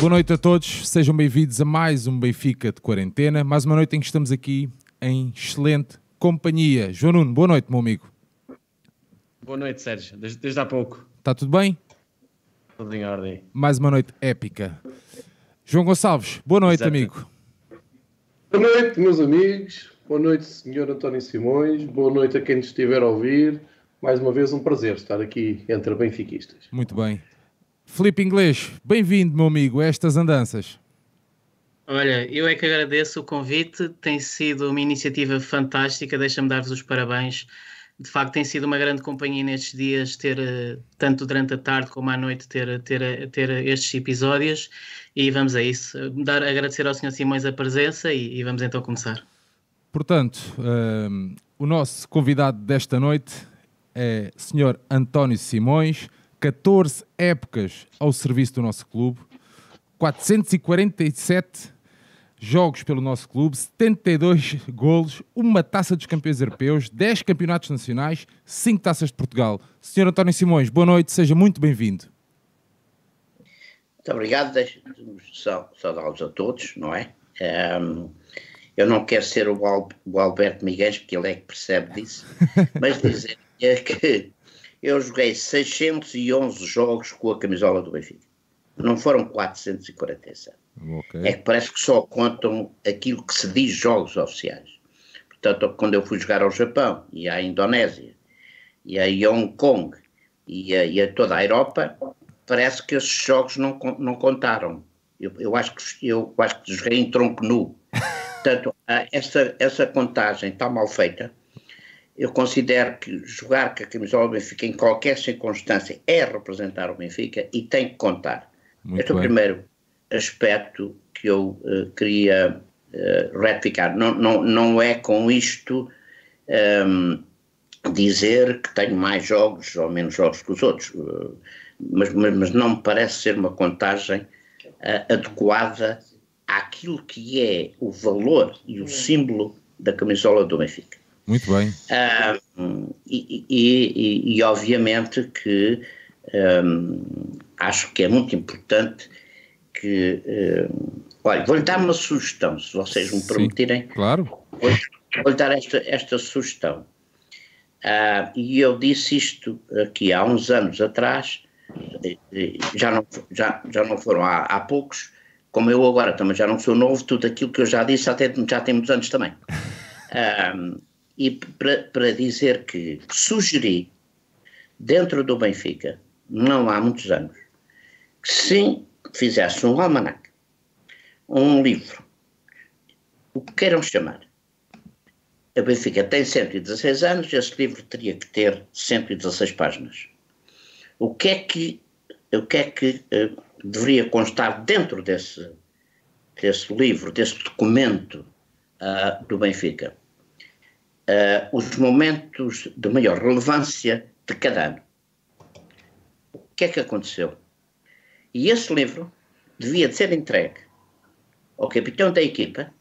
Boa noite a todos, sejam bem-vindos a mais um Benfica de quarentena, mais uma noite em que estamos aqui em excelente companhia. João Nuno, boa noite, meu amigo. Boa noite, Sérgio, desde, desde há pouco. Está tudo bem? Tudo em ordem. Mais uma noite épica. João Gonçalves, boa noite, Exato. amigo. Boa noite, meus amigos. Boa noite, senhor António Simões. Boa noite a quem nos estiver a ouvir. Mais uma vez, um prazer estar aqui entre benfiquistas. Muito bem. Felipe Inglês, bem-vindo, meu amigo, a estas andanças. Olha, eu é que agradeço o convite, tem sido uma iniciativa fantástica, deixa-me dar-vos os parabéns. De facto, tem sido uma grande companhia nestes dias, ter eh, tanto durante a tarde como à noite, ter, ter, ter estes episódios. E vamos a isso. Dar, agradecer ao Sr. Simões a presença e, e vamos então começar. Portanto, um, ehm, o nosso convidado desta noite é Sr. António Simões 14 épocas ao serviço do nosso clube, 447 jogos pelo nosso clube, 72 golos, uma taça dos campeões europeus, 10 campeonatos nacionais, 5 taças de Portugal. Senhor António Simões, boa noite, seja muito bem-vindo. Muito obrigado, deixe-me saudá-los a todos, não é? Um, eu não quero ser o, Al o Alberto Miguel, porque ele é que percebe disso, mas dizer que eu joguei 611 jogos com a camisola do Benfica. Não foram 447. Okay. É que parece que só contam aquilo que se diz jogos oficiais. Portanto, quando eu fui jogar ao Japão e à Indonésia e a Hong Kong e a, e a toda a Europa, parece que esses jogos não, não contaram. Eu, eu, acho que, eu acho que joguei em tronco nu. Portanto, essa, essa contagem está mal feita eu considero que jogar com a camisola do Benfica em qualquer circunstância é representar o Benfica e tem que contar. Muito este é o primeiro aspecto que eu uh, queria uh, retificar. Não, não, não é com isto um, ehm, dizer que tenho mais jogos ou menos jogos que os outros, uh, mas, mas, mas, não me parece ser uma contagem adequada àquilo que é o valor e o símbolo da camisola do Benfica. Muito bem. Uh, e, e, e, obviamente que um, acho que é muito importante que. Uh, olha, vou-lhe dar uma sugestão, se vocês me permitirem. Sim, claro. Vou-lhe dar esta, esta sugestão. Uh, e eu disse isto aqui há uns anos atrás, já não, já, já não foram há, há poucos, como eu agora também já não sou novo, tudo aquilo que eu já disse até já tem muitos anos também. Uh, e para dizer que sugeri dentro do Benfica, não há muitos anos, que se fizesse um almanac, um livro, o que queiram chamar, a Benfica tem 116 anos, esse livro teria que ter 116 páginas. O que é que, o que, é que uh, deveria constar dentro desse, desse livro, desse documento uh, do Benfica? Uh, os momentos de maior relevância de cada ano. O que é que aconteceu? E esse livro devia de ser entregue ao capitão da equipa,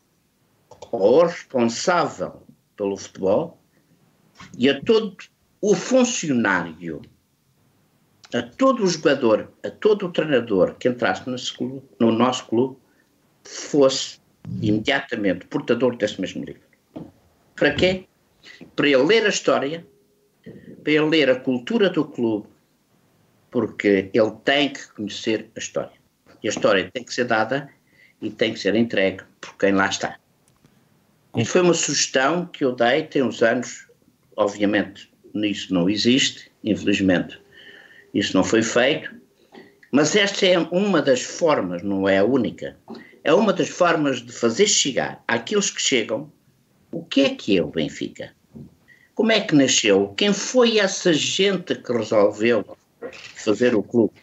ao responsável pelo futebol e a todo o funcionário, a todo o jogador, a todo o treinador que entrasse clube, no nosso clube, fosse imediatamente portador desse mesmo livro. Para quê? Para ele ler a história, para ele ler a cultura do clube, porque ele tem que conhecer a história. E a história tem que ser dada e tem que ser entregue por quem lá está. Isso foi uma sugestão que eu dei tem uns anos, obviamente nisso não existe, infelizmente isso não foi feito, mas esta é uma das formas, não é a única, é uma das formas de fazer chegar àqueles que chegam o que é que é o Benfica? Como é que nasceu? Quem foi essa gente que resolveu fazer o clube?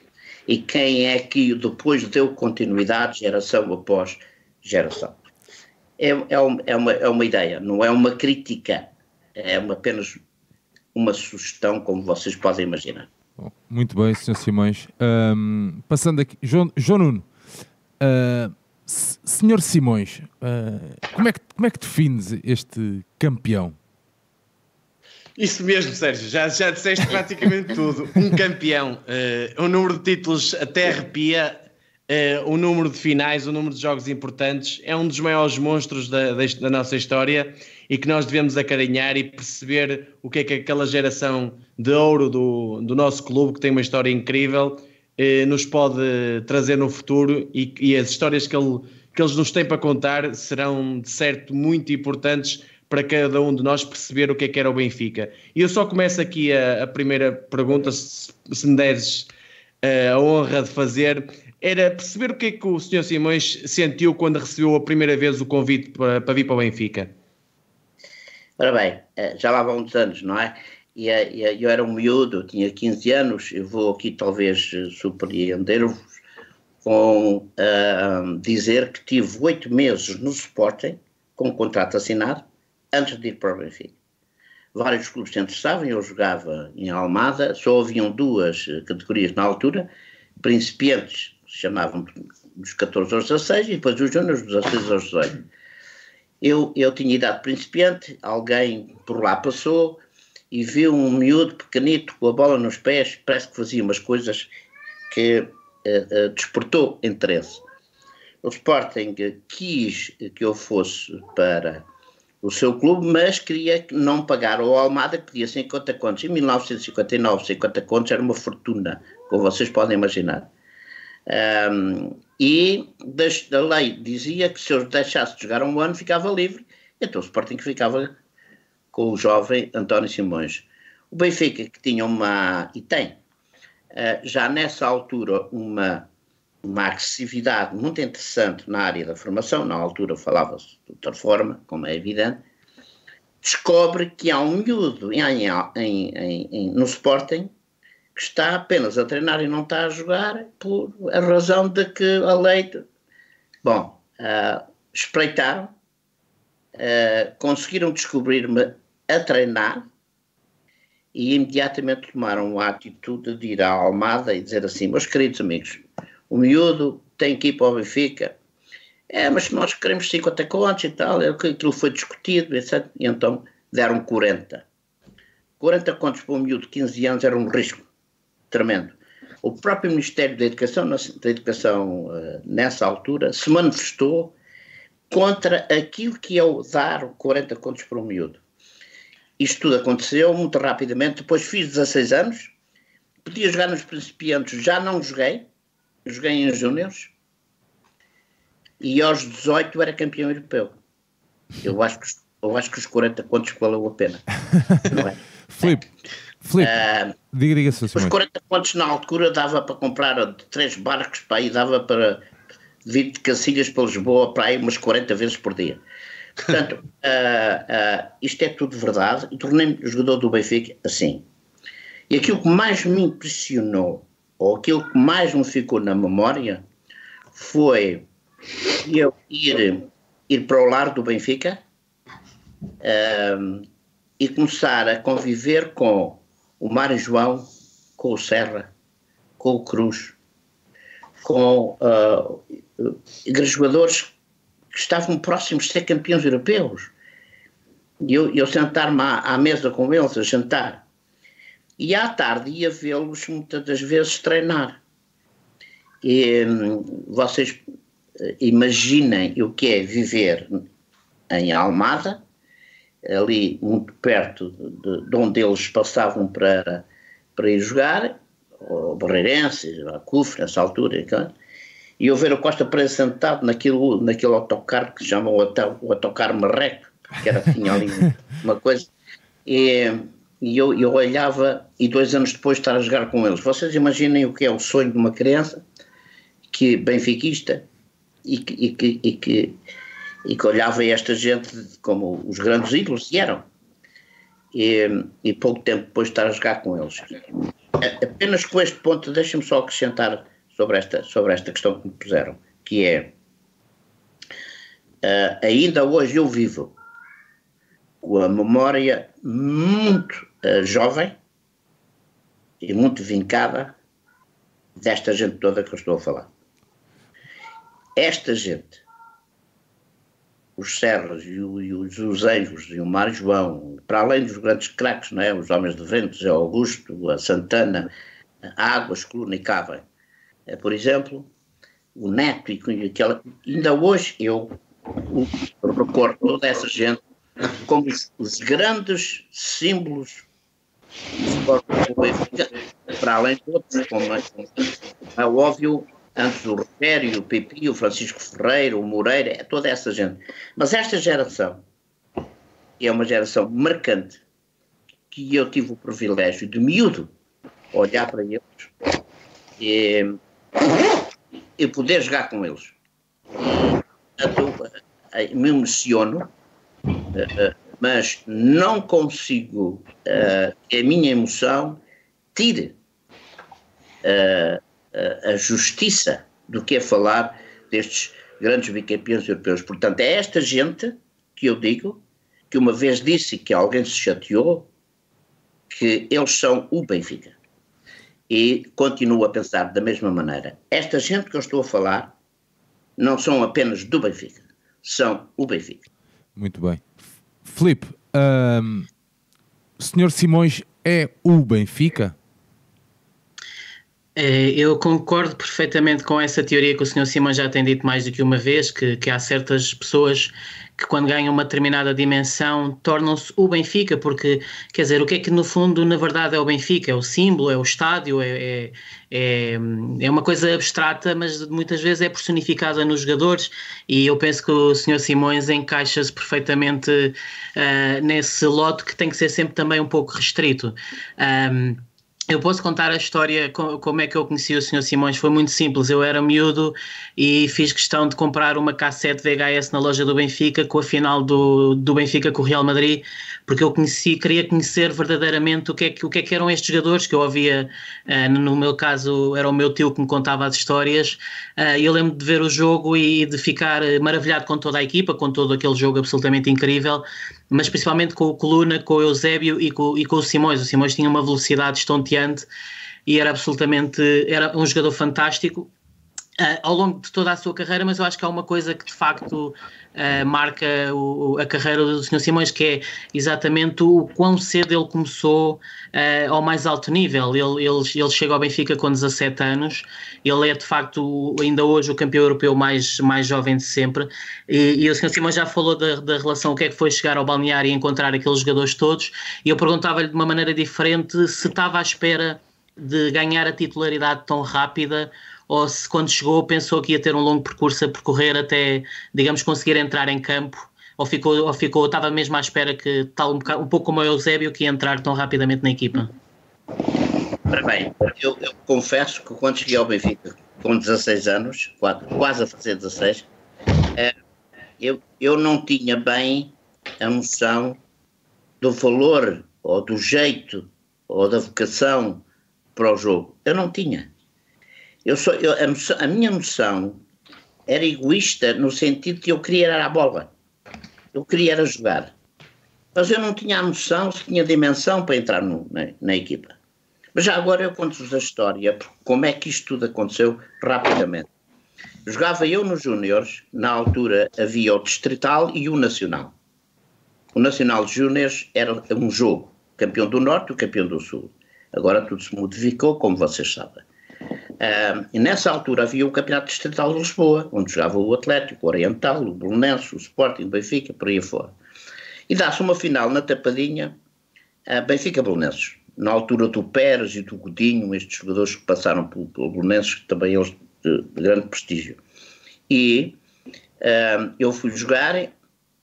E quem é que depois deu continuidade geração após geração? É, é, uma, é, uma, é uma ideia, não é uma crítica, é uma, apenas uma sugestão, como vocês podem imaginar. Muito bem, Sr. Simões. Um, passando aqui, João, João Nuno, uh, Senhor Simões, uh, como, é que, como é que defines este campeão? Isso mesmo, Sérgio, já, já disseste praticamente tudo. Um campeão, uh, um número de títulos até arrepia, uh, o número de finais, o número de jogos importantes, é um dos maiores monstros da, da, da, nossa história e que nós devemos acarinhar e perceber o que é que aquela geração de ouro do, do nosso clube, que tem uma história incrível, uh, nos pode trazer no futuro e, e as histórias que, ele, que eles nos têm para contar serão, de certo, muito importantes para cada um de nós perceber o que é que era o Benfica. E eu só começo aqui a, a primeira pergunta, se, se me deres uh, a honra de fazer, era perceber o que é que o Sr. Simões sentiu quando recebeu a primeira vez o convite para, para vir para o Benfica. Ora bem, eh, já lá vão uns anos, não é? E eu era um miúdo, tinha 15 anos, eu vou aqui talvez eh, surpreender-vos com uh, dizer que tive oito meses no Sporting, com um contrato assinado, antes de ir para o Benfica. Vários clubes se interessavam, eu jogava em Almada, só haviam duas eh, categorias na altura, principiantes, se chamavam dos 14 aos 16, e depois os júniores dos 16 aos 18. Eu, eu tinha idade principiante, alguém por lá passou e viu um miúdo pequenito com a bola nos pés, parece que fazia umas coisas que uh, uh, despertou interesse. O Sporting quis que eu fosse para o seu clube, mas queria não pagar ao Almada, que pedia 50 contos. Em 1959, 50 contos era uma fortuna, como vocês podem imaginar. Um, e a lei dizia que se eu deixasse de jogar um ano, ficava livre. Então o Sporting ficava com o jovem António Simões. O Benfica, que tinha uma, e tem, uh, já nessa altura, uma uma agressividade muito interessante na área da formação, na altura falava-se de outra forma, como é evidente, descobre que há um miúdo em, em, em, no Sporting que está apenas a treinar e não está a jogar por a razão de que a lei. Bom, uh, espreitaram, uh, conseguiram descobrir-me a treinar e imediatamente tomaram a atitude de ir à Almada e dizer assim: meus queridos amigos, o miúdo tem que ir para o Benfica. É, mas nós queremos 50 contos e tal, é aquilo foi discutido, etc. E então deram 40. 40 contos para um miúdo de 15 anos era um risco tremendo. O próprio Ministério da Educação, da Educação eh, nessa altura, se manifestou contra aquilo que é o dar 40 contos para um miúdo. Isto tudo aconteceu muito rapidamente. Depois fiz 16 anos, podia jogar nos principiantes, já não joguei, joguei em Júniors e aos 18 era campeão europeu. Eu acho que, eu acho que os 40 contos valeu a pena. Não é? Filipe, Filipe uh, diga, diga Os 40 contos na altura dava para comprar três barcos para aí, dava para vir de Cacilhas para Lisboa para aí umas 40 vezes por dia. Portanto, uh, uh, isto é tudo verdade e tornei-me jogador do Benfica assim. E aquilo que mais me impressionou ou aquilo que mais me ficou na memória foi eu ir, ir para o lar do Benfica um, e começar a conviver com o Mário João, com o Serra, com o Cruz, com uh, jogadores que estavam próximos de ser campeões europeus. E eu, eu sentar-me à, à mesa com eles a jantar e à tarde ia vê-los muitas das vezes treinar. E, hum, vocês eh, imaginem o que é viver em Almada, ali muito perto de, de onde eles passavam para, para ir jogar, o Barreirense, a Cufre, nessa altura, e eu ver o Costa Pereira sentado naquele, naquele autocarro que se chama o, o autocarro Marreco, que era, tinha ali uma coisa, e e eu, eu olhava e dois anos depois estar a jogar com eles. Vocês imaginem o que é o sonho de uma criança que benfiquista e que, e que, e que, e que olhava esta gente como os grandes ídolos e eram. E, e pouco tempo depois estar a jogar com eles. Apenas com este ponto, deixem-me só acrescentar sobre esta, sobre esta questão que me puseram, que é uh, ainda hoje eu vivo com a memória muito uh, jovem e muito vincada desta gente toda que eu estou a falar. Esta gente, os Serras e, o, e os, os Anjos e o Mar João, para além dos grandes craques, não é? os Homens de Ventos, a Augusto, a Santana, a Águas, Coluna e Cava, por exemplo, o Neto e aquela. Ainda hoje eu recordo toda essa gente como os, grandes símbolos para além de outros, como, é óbvio, antes o Rogério, o Pipi, o Francisco Ferreira, o Moreira, é toda essa gente. Mas esta geração é uma geração marcante que eu tive o privilégio de miúdo olhar para eles e, e poder jogar com eles. Portanto, eh, me emociono, eh, eh, mas não consigo que a minha emoção tire a justiça do que é falar destes grandes bicampeões europeus. Portanto, é esta gente que eu digo, que uma vez disse que alguém se chateou, que eles são o Benfica. E continuo a pensar da mesma maneira. Esta gente que eu estou a falar não são apenas do Benfica, são o Benfica. Muito bem. Filipe, um, o senhor Simões é o Benfica? É, eu concordo perfeitamente com essa teoria que o Sr. Simões já tem dito mais do que uma vez, que, que há certas pessoas que quando ganham uma determinada dimensão tornam-se o Benfica, porque, quer dizer, o que é que no fundo, na verdade, é o Benfica? É o símbolo, é o estádio, é, é, é, é uma coisa abstrata, mas muitas vezes é personificada nos jogadores e eu penso que o Sr. Simões encaixa-se perfeitamente uh, nesse lote que tem que ser sempre também um pouco restrito. Um, eu posso contar a história, como é que eu conheci o Sr. Simões, foi muito simples, eu era miúdo e fiz questão de comprar uma cassete VHS na loja do Benfica com a final do, do Benfica com o Real Madrid, porque eu conheci, queria conhecer verdadeiramente o que é que, o que, é que eram estes jogadores que eu ouvia, uh, no meu caso era o meu tio que me contava as histórias, uh, eu lembro de ver o jogo e de ficar maravilhado com toda a equipa, com todo aquele jogo absolutamente incrível, mas principalmente com o Coluna, com o Eusébio e com, e com o Simões. O Simões tinha uma velocidade estonteante e era absolutamente era um jogador fantástico uh, ao longo de toda a sua carreira, mas eu acho que há uma coisa que de facto uh, marca o, a carreira do Sr. Simões, que é exatamente o quão cedo ele começou uh, ao mais alto nível. Ele, ele, ele chega ao Benfica com 17 anos, ele é de facto ainda hoje o campeão europeu mais, mais jovem de sempre. E, e o Sr. Simões já falou da, da relação, o que é que foi chegar ao balneário e encontrar aqueles jogadores todos, e eu perguntava-lhe de uma maneira diferente se estava à espera de ganhar a titularidade tão rápida ou se quando chegou pensou que ia ter um longo percurso a percorrer até, digamos, conseguir entrar em campo, ou ficou, ou ficou estava mesmo à espera que, tal um, um pouco como o Eusébio, que ia entrar tão rapidamente na equipa? Ora bem, eu, eu, confesso que quando cheguei ao Benfica, com 16 anos, quase a fazer 16, é, eu, eu não tinha bem a noção do valor, ou do jeito, ou da vocação para o jogo. Eu não tinha. Eu sou, eu, a, a, minha noção era egoísta no sentido que eu queria era a bola. Eu queria era jogar. Mas eu não tinha a noção se tinha dimensão para entrar no, na, na, equipa. Mas já agora eu conto-vos a história, como é que isto tudo aconteceu rapidamente. Jogava eu nos Júniores, na altura havia o Distrital e o Nacional. O Nacional de Júniores era um jogo, campeão do Norte e o campeão do Sul. Agora tudo se modificou, como vocês sabem. Uh, e nessa altura havia o Campeonato Distrital de Lisboa, onde jogava o Atlético, o Oriental, o Bolonense, o Sporting, o Benfica, por aí fora. E dá-se uma final na Tapadinha, uh, Benfica-Bolonenses. Na altura do Pérez e do Godinho, estes jogadores que passaram pelo, pelo Bolonenses, também eles de, de grande prestígio. E uh, eu fui jogar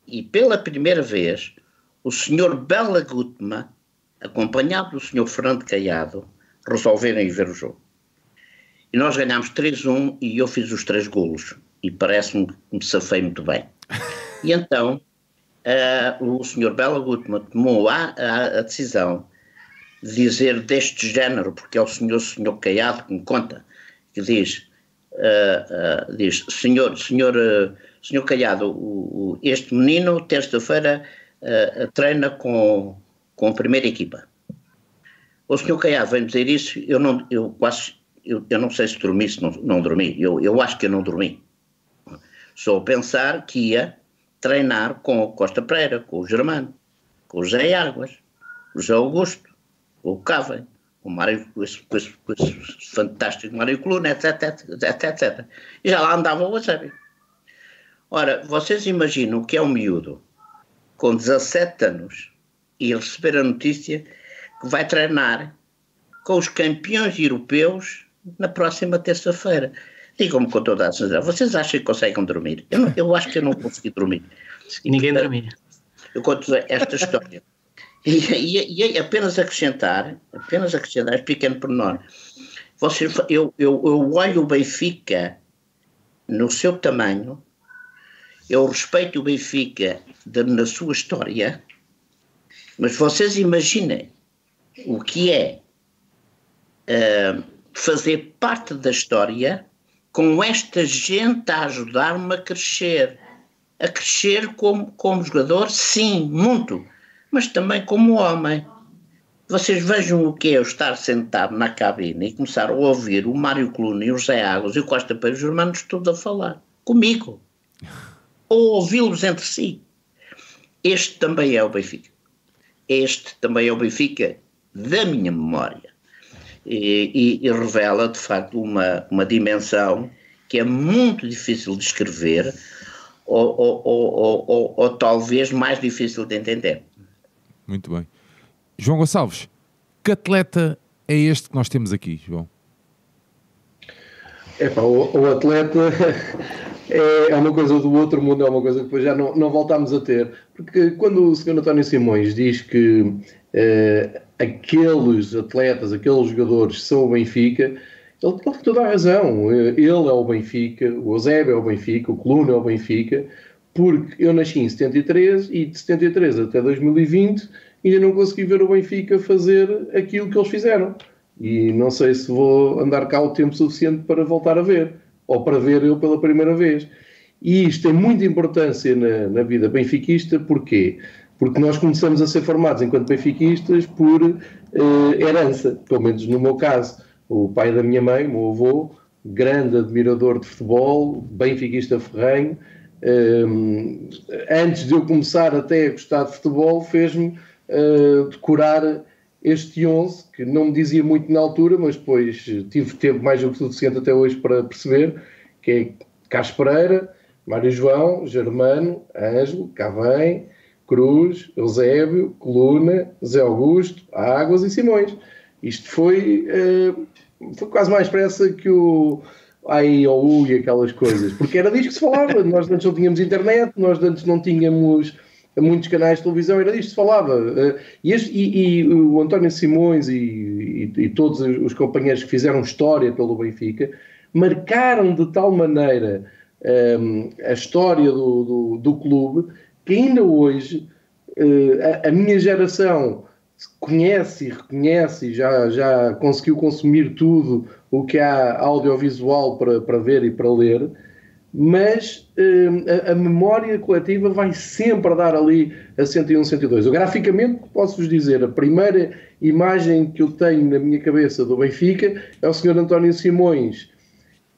e pela primeira vez o senhor Bela Gutma, acompanhado do senhor Fernando Caiado, resolveram ir ver o jogo. E nós ganhámos 3-1 e eu fiz os três golos. E parece-me que me safei muito bem. E então uh, o Sr. Bela tomou a, a, a, decisão de dizer deste género, porque é o senhor, senhor Caiado que me conta, que diz, uh, uh, diz senhor, senhor, senhor Caiado, o, o, este menino terça-feira treina com, com a primeira equipa. O senhor Caiado vem dizer isso, eu, não, eu quase eu, eu não sei se dormi, se não, não dormi, eu, eu acho que eu não dormi. Só pensar que ia treinar com o Costa Pereira, com o Germano, com o José Águas, o José Augusto, o Cavem, o Mário, com esse, com esse, com esse fantástico Mário Coluna, etc, etc, etc. E já lá andava o Eusébio. Ora, vocês imaginam o que é um miúdo com 17 anos e receber a notícia que vai treinar com os campeões europeus na próxima terça-feira. Digam-me com toda a sinceridade, vocês acham que conseguem dormir? Eu, não, eu acho que eu não consegui dormir. E ninguém dormia. Eu conto esta história. E, e, e, apenas acrescentar, apenas acrescentar este pequeno pormenor. Você, eu, eu, eu olho o Benfica no seu tamanho, eu respeito o Benfica de, na sua história, mas vocês imaginem o que é uh, fazer parte da história com esta gente a ajudar-me a crescer. A crescer como, como jogador, sim, muito mas também como homem. Vocês vejam o que é eu estar sentado na cabine e começar a ouvir o Mário Coluna e o José Águas e o Costa Peiro, os irmãos todos a falar comigo. Ou ouvi-los entre si. Este também é o Benfica. Este também é o Benfica da minha memória. E, e, e revela, de facto, uma, uma dimensão que é muito difícil de escrever ou, ou, ou, ou, talvez mais difícil de entender. Muito bem. João Gonçalves, que atleta é este que nós temos aqui, João? É o, o, atleta é, é, uma coisa do outro mundo, é uma coisa que depois já não, não voltámos a ter. Porque quando o Sr. António Simões diz que eh, aqueles atletas, aqueles jogadores são o Benfica, ele, tem toda a razão. Ele é o Benfica, o Eusébio é o Benfica, o Coluna é o Benfica porque eu nasci em 73 e de 73 até 2020 ainda não consegui ver o Benfica fazer aquilo que eles fizeram. E não sei se vou andar cá o tempo suficiente para voltar a ver, ou para ver eu pela primeira vez. E isto tem muita importância na, na vida benfiquista, porquê? Porque nós começamos a ser formados enquanto benfiquistas por eh, herança, pelo menos no meu caso. O pai da minha mãe, o meu avô, grande admirador de futebol, benfiquista ferrenho, um, antes de eu começar até a gostar de futebol, fez-me uh, decorar este 11, que não me dizia muito na altura, mas depois tive tempo mais do que suficiente até hoje para perceber, que é Carlos Pereira, Mário João, Germano, Ângelo, Cavém, Cruz, Eusébio, Coluna, Zé Augusto, Águas e Simões. Isto foi, uh, foi quase mais pressa que o ai ou U e aquelas coisas, porque era disto que se falava. nós antes não tínhamos internet, nós antes não tínhamos muitos canais de televisão, era disto que se falava. Eh, e, este, e, e o António Simões e, e, todos os companheiros que fizeram história pelo Benfica marcaram de tal maneira um, ehm, a história do, do, do, clube que ainda hoje uh, a, a minha geração conhece e reconhece e já, já conseguiu consumir tudo o que há audiovisual para, para ver e para ler, mas hum, a, a, memória coletiva vai sempre dar ali a 101, 102. Eu, graficamente, posso-vos dizer, a primeira imagem que eu tenho na minha cabeça do Benfica é o Sr. António Simões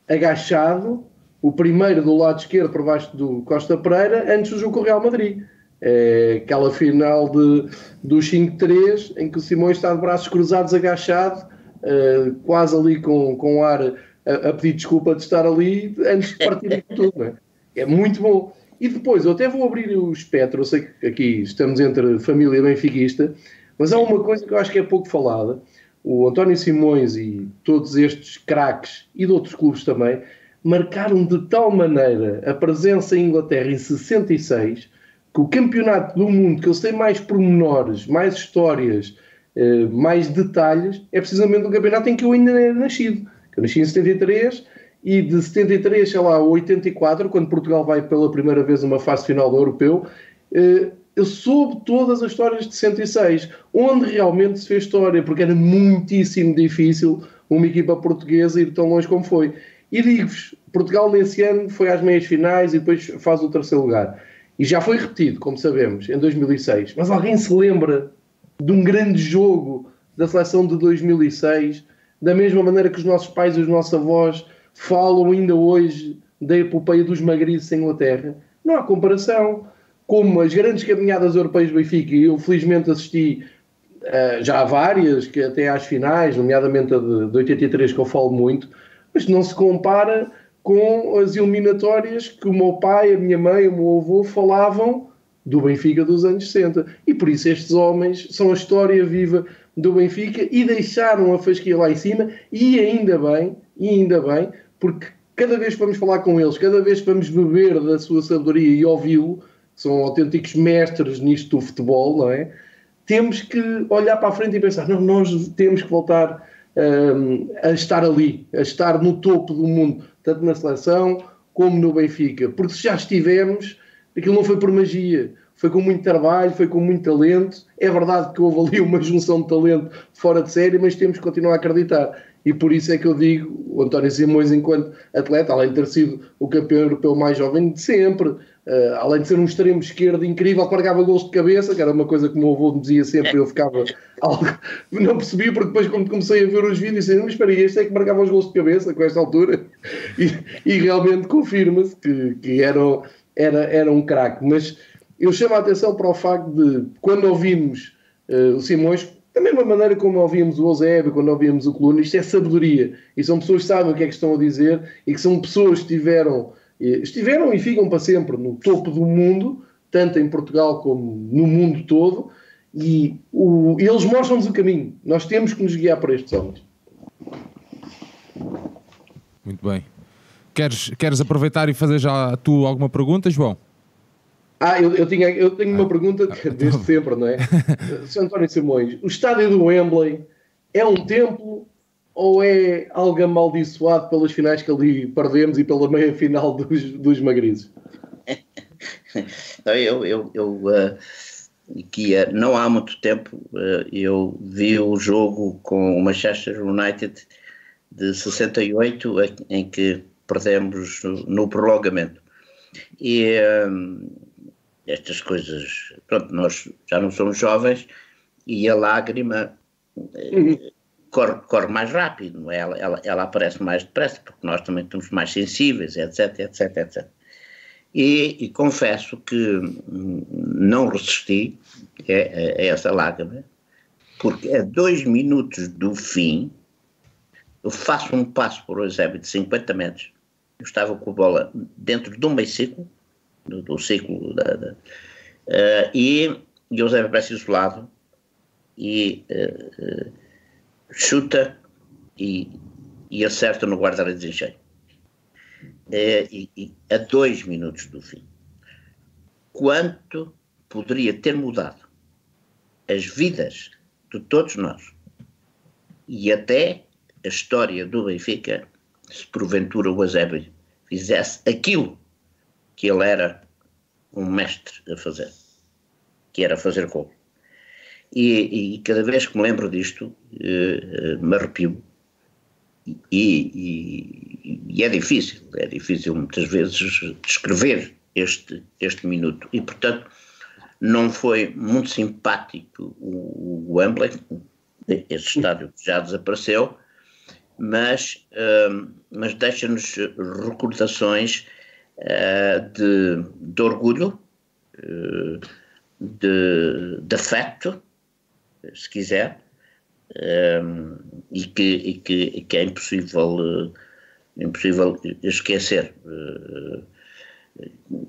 agachado, o primeiro do lado esquerdo por baixo do Costa Pereira, antes do jogo com o Real Madrid. É aquela final de, do 5-3 em que o Simões está de braços cruzados agachado uh, quase ali com, com ar a, a, pedir desculpa de estar ali antes de partir tudo. É? é muito bom. E depois, eu até vou abrir o espectro, eu sei que aqui estamos entre família benfiquista, mas há uma coisa que eu acho que é pouco falada. O António Simões e todos estes craques e de outros clubes também marcaram de tal maneira a presença em Inglaterra em 66 que o campeonato do mundo, que eles têm mais pormenores, mais histórias, eh, mais detalhes, é precisamente o campeonato em que eu ainda era nascido. Eu nasci em 73 e de 73, sei lá, a 84, quando Portugal vai pela primeira vez uma fase final do europeu, eh, eu soube todas as histórias de 66, onde realmente se fez história, porque era muitíssimo difícil uma equipa portuguesa ir tão longe como foi. E digo-vos, Portugal nesse ano foi às meias finais e depois faz o terceiro lugar. E já foi repetido, como sabemos, em 2006. Mas alguém se lembra de um grande jogo da seleção de 2006, da mesma maneira que os nossos pais e os nossos avós falam ainda hoje da epopeia dos magriços em Inglaterra. Não há comparação. Como as grandes caminhadas europeias do Benfica, e eu felizmente assisti uh, já há várias, que até às finais, nomeadamente a de, de 83, que eu falo muito, mas não se compara com as eliminatórias que o meu pai, a minha mãe, o meu avô falavam do Benfica dos anos 60. E por isso estes homens são a história viva do Benfica e deixaram a fasquia lá em cima e ainda bem, e ainda bem, porque cada vez que vamos falar com eles, cada vez que vamos beber da sua sabedoria e ouvi-lo, são autênticos mestres nisto do futebol, não é? Temos que olhar para a frente e pensar, não, nós temos que voltar um, a estar ali, a estar no topo do mundo, tanto na seleção como no Benfica, porque se já estivemos, aquilo não foi por magia, foi com muito trabalho, foi com muito talento. É verdade que houve ali uma junção de talento fora de série, mas temos que continuar a acreditar. E por isso é que eu digo, o António Simões, enquanto atleta, além de ter sido o campeão europeu mais jovem de sempre, uh, além de ser um extremo esquerdo incrível, que largava gols de cabeça, que era uma coisa que o meu avô me dizia sempre, eu ficava algo, não percebi, porque depois quando comecei a ver os vídeos, disse, mas espera aí, este é que marcava os gols de cabeça com esta altura, e, e realmente confirma-se que, que era, era, era um craque, mas eu chamo a atenção para o facto de, quando ouvimos uh, o Simões, da mesma maneira como ouvimos o Eusébio, quando ouvimos o Coluna, isto é sabedoria. E são pessoas que sabem o que é que estão a dizer e que são pessoas que estiveram, eh, estiveram e ficam para sempre no topo do mundo, tanto em Portugal como no mundo todo, e o, eles mostram-nos o caminho. Nós temos que nos guiar para estes homens. Muito bem. Queres, queres aproveitar e fazer já tu alguma pergunta, João? Ah, eu, eu, tinha, eu tenho uma pergunta desde sempre, não é? Sr. António Simões, o estádio do Wembley é um templo ou é algo amaldiçoado pelas finais que ali perdemos e pela meia final dos, dos magrizes? eu, eu, eu uh, que uh, não há muito tempo uh, eu vi o jogo com o Manchester United de 68 em que perdemos no, no prolongamento e estas coisas, pronto, nós já não somos jovens e a lágrima eh, corre, corre, mais rápido, não é? ela, ela, ela, aparece mais depressa, porque nós também estamos mais sensíveis, etc, etc, etc. E, e confesso que não resisti a, a, a, essa lágrima, porque a dois minutos do fim, eu faço um passo por exemplo de 50 metros, eu estava com a bola dentro de um meio ciclo, do, do ciclo da, da uh, e José aparece isolado e uh, chuta e, e acerta no guarda-redes em cheio. E, e, a dois minutos do fim. Quanto poderia ter mudado as vidas de todos nós e até a história do Benfica se porventura o Eusébio fizesse aquilo que ele era um mestre a fazer, que era fazer gol. E, e cada vez que me lembro disto, uh, me arrepio. E, e, e, é difícil, é difícil muitas vezes descrever este, este minuto. E, portanto, não foi muito simpático o, o Wembley, esse estádio já desapareceu, mas, uh, mas deixa-nos recordações de, de, orgulho, uh, de, de afeto, se quiser, um, e, que, e, que, que, é impossível, uh, impossível esquecer.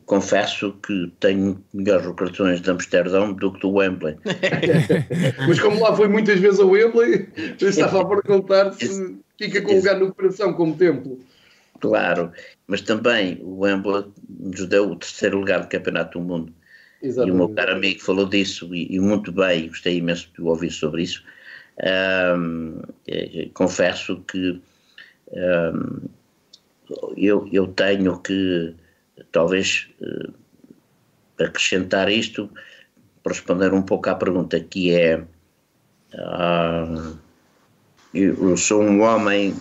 confesso que tenho melhores recordações de Amsterdão do que do Wembley. Mas como lá foi muitas vezes ao Wembley, eu estava a perguntar se fica com lugar no coração como templo. Claro, mas também o Wembley nos deu o terceiro lugar do Campeonato do Mundo. Exatamente. E o meu caro amigo falou disso e, e muito bem, gostei imenso de ouvir sobre isso. Um, confesso que um, eu, eu tenho que talvez uh, acrescentar isto para responder um pouco à pergunta que é uh, eu sou um homem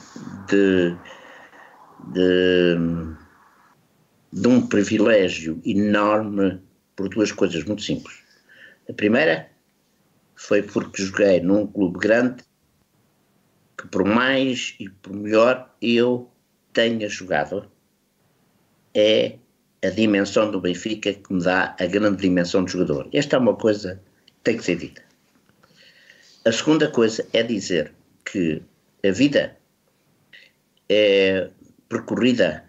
de de, de um privilégio enorme por duas coisas muito simples. A primeira foi porque joguei num clube grande que, por mais e por melhor eu tenha jogado, é a dimensão do Benfica que me dá a grande dimensão do jogador. Esta é uma coisa que tem que ser dita. a segunda coisa é dizer que a vida é percorrida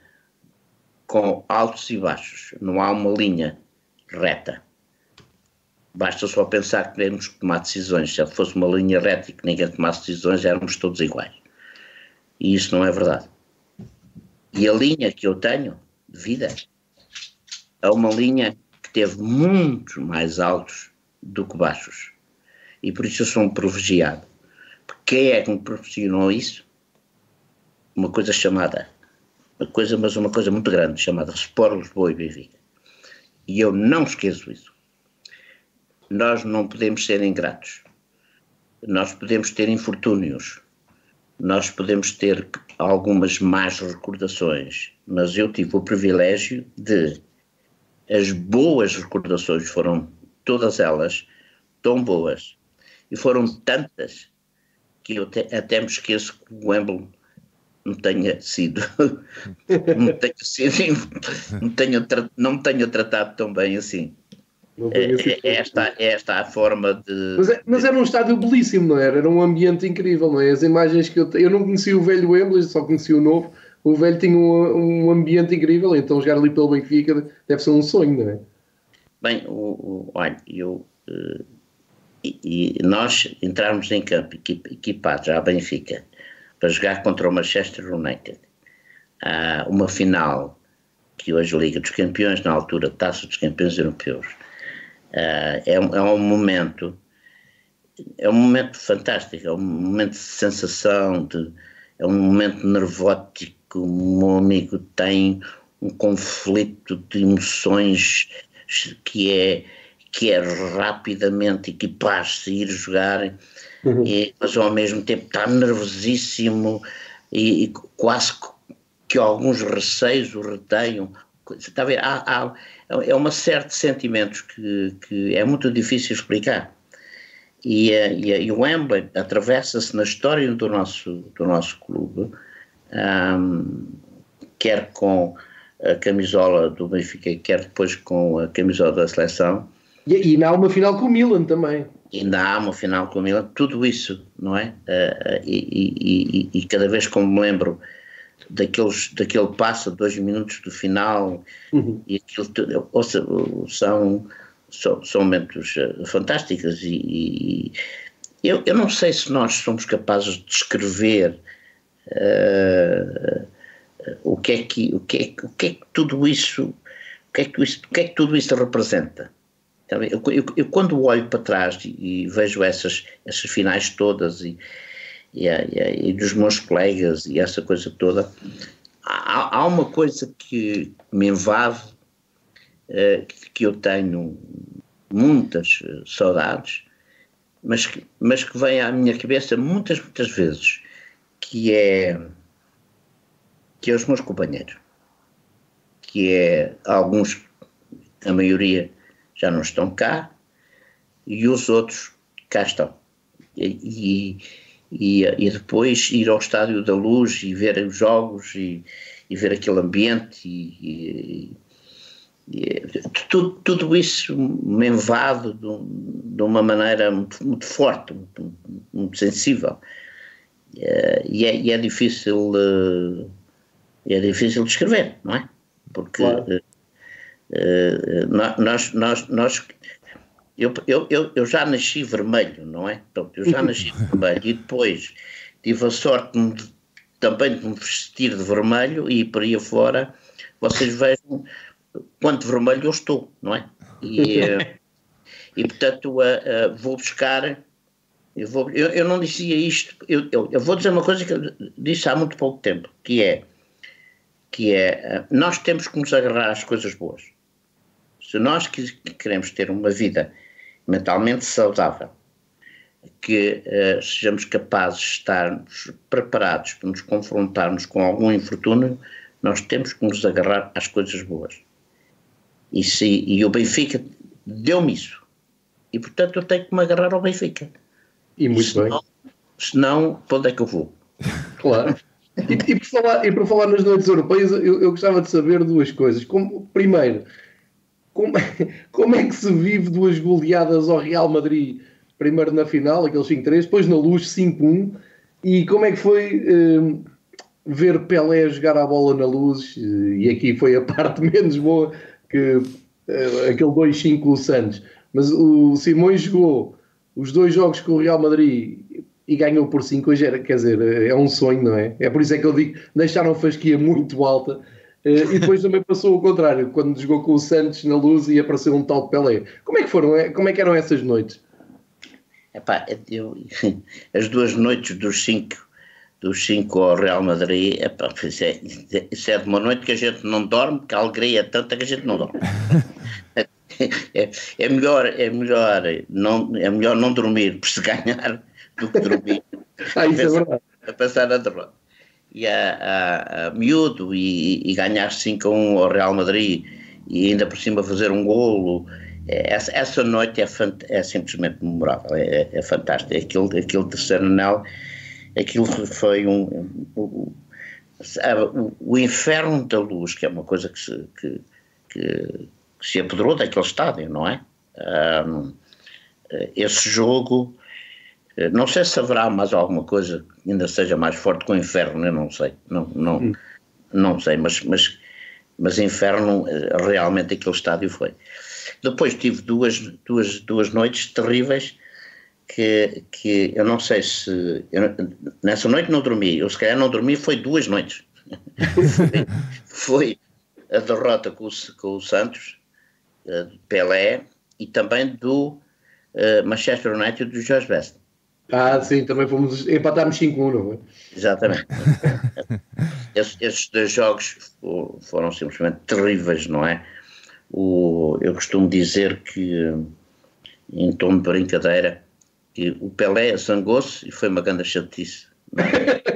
com altos e baixos, não há uma linha reta. Basta só pensar que temos que tomar decisões. Se fosse uma linha reta e que ninguém tomasse decisões, éramos todos iguais. E isso não é verdade. E a linha que eu tenho de vida é uma linha que teve muitos mais altos do que baixos. E por isso eu sou um privilegiado. Quem é que me proporcionou isso? Uma coisa chamada, uma coisa, mas uma coisa muito grande, chamada Sport Lisboa e Benfica. E eu não esqueço isso. Nós não podemos ser ingratos. Nós podemos ter infortúnios. Nós podemos ter algumas más recordações. Mas eu tive o privilégio de. As boas recordações foram todas elas tão boas e foram tantas que eu até me esqueço que o Wembley não tenha sido, não tenha sido, não tenha, não me tenha tratado tão bem assim. É, é, esta, é esta a forma de. Mas, é, mas, era um estádio belíssimo, não era? Era um ambiente incrível, não é? As imagens que eu. Eu não conhecia o velho Wembley, só conhecia o novo. O velho tinha um, um ambiente incrível, então jogar ali pelo Benfica deve ser um sonho, não é? Bem, o, o, olha, eu. Uh, e, e, nós entrarmos em campo equipados à Benfica para jogar contra o Manchester United, uh, uma final que hoje Liga dos Campeões, na altura Taça dos Campeões Europeus, uh, é, é um momento é um momento fantástico, é um momento de sensação, de, é um momento nervótico, o amigo tem um conflito de emoções que é que é rapidamente equipar-se ir jogar, uhum. e, mas ao mesmo tempo está nervosíssimo e, e quase que alguns receios o reteiam. Está a ver? Há, há, é uma série de sentimentos que, que é muito difícil explicar. E, e, e o Wembley atravessa-se na história do nosso, do nosso clube, um, quer com a camisola do Benfica, quer depois com a camisola da seleção, e, e há uma final com o Milan também. Ainda há uma final com o Milan, tudo isso, não é? Uh, e, e, e, cada vez que me lembro daqueles, daquele passo dois minutos do final, uhum. e aquilo, ou seja, são, são, são momentos uh, fantásticos e, eu, eu não sei se nós somos capazes de descrever uh, o que é que o que é, o que é que tudo isso o que é que, isso, o que é que tudo isso representa eu, eu, eu, quando olho para trás e, e, vejo essas, essas finais todas e, e, e, dos meus colegas e essa coisa toda, há, há uma coisa que me invade, uh, que eu tenho muitas saudades, mas que, mas que vem à minha cabeça muitas, muitas vezes, que é, que é os meus companheiros, que é alguns, a maioria já não estão cá e os outros cá estão. E, e, e depois ir ao Estádio da Luz e ver os jogos e, e ver aquele ambiente e, tudo, tudo, isso me invade de, de uma maneira muito, muito forte, muito, muito, sensível. E é, e é difícil é difícil de escrever, não é? Porque claro. Uh, nós, nós, nós eu, eu, eu já nasci vermelho, não é? Eu já nasci vermelho e depois tive a sorte de, também de me vestir de vermelho e por aí afora vocês vejam quanto vermelho eu estou, não é? E, uh, e portanto uh, vou buscar. Eu, vou, eu, eu não dizia isto, eu, eu, eu, vou dizer uma coisa que eu disse há muito pouco tempo, que é que é nós temos que nos agarrar às coisas boas. Se nós queremos ter uma vida mentalmente saudável, que uh, sejamos capazes de estar preparados para nos confrontarmos com algum infortúnio, nós temos que nos agarrar às coisas boas. E, se, e o Benfica deu-me isso. E portanto eu tenho que me agarrar ao Benfica. E muito senão, bem. Senão, para onde é que eu vou? Claro. e, e, por falar, e por falar nas noites europeias, eu, eu gostava de saber duas coisas. Como, primeiro, como, como é que se vive duas goleadas ao Real Madrid primeiro na final, aqueles 5-3, depois na luz 5-1. E como é que foi uh, ver Pelé jogar a bola na luz? E aqui foi a parte menos boa que uh, aquele 2-5 o Santos. Mas o Simões jogou os dois jogos com o Real Madrid e ganhou por 5 hoje era, quer dizer, é um sonho, não é? É por isso é que eu digo, deixaram a fasquia muito alta eh, e depois também passou o contrário, quando jogou com o Santos na luz e apareceu um tal de Pelé. Como é que foram, eh, como é que eram essas noites? Epá, eu, as duas noites dos cinco dos cinco ao Real Madrid, epá, isso, é, isso é de uma noite que a gente não dorme, que a alegria é tanta que a gente não dorme. É, é, melhor, é, melhor não, é melhor não dormir por se ganhar do que dormir ah, isso a, pensar, é verdade. a pensar na derrota. E a, a, a miúdo e, e ganhar 5 a 1 ao Real Madrid e ainda por cima fazer um golo. É, essa, essa noite é, é simplesmente memorável, é, é fantástico. Aquilo, aquilo terceiro anel, aquilo foi um, um, um o, inferno da luz, que é uma coisa que se, que, que, que se apoderou daquele estádio, não é? Um, esse jogo não sei se haverá mais alguma coisa que ainda seja mais forte que o inferno, eu não sei, não, não, hum. não sei, mas, mas, mas inferno eh, realmente aquele estádio foi. Depois tive duas, duas, duas noites terríveis que, que eu não sei se. Eu, nessa noite não dormi, eu se calhar não dormi, foi duas noites. foi, foi, a derrota com o, com o Santos, uh, Pelé, e também do uh, Manchester United do Jorge Best. Ah, sim, também fomos. empatámos 5-1, não é? Exatamente. esses, esses, dois jogos foram simplesmente terríveis, não é? O, eu costumo dizer que, em tom de brincadeira, que o Pelé zangou-se e foi uma grande chatice. É?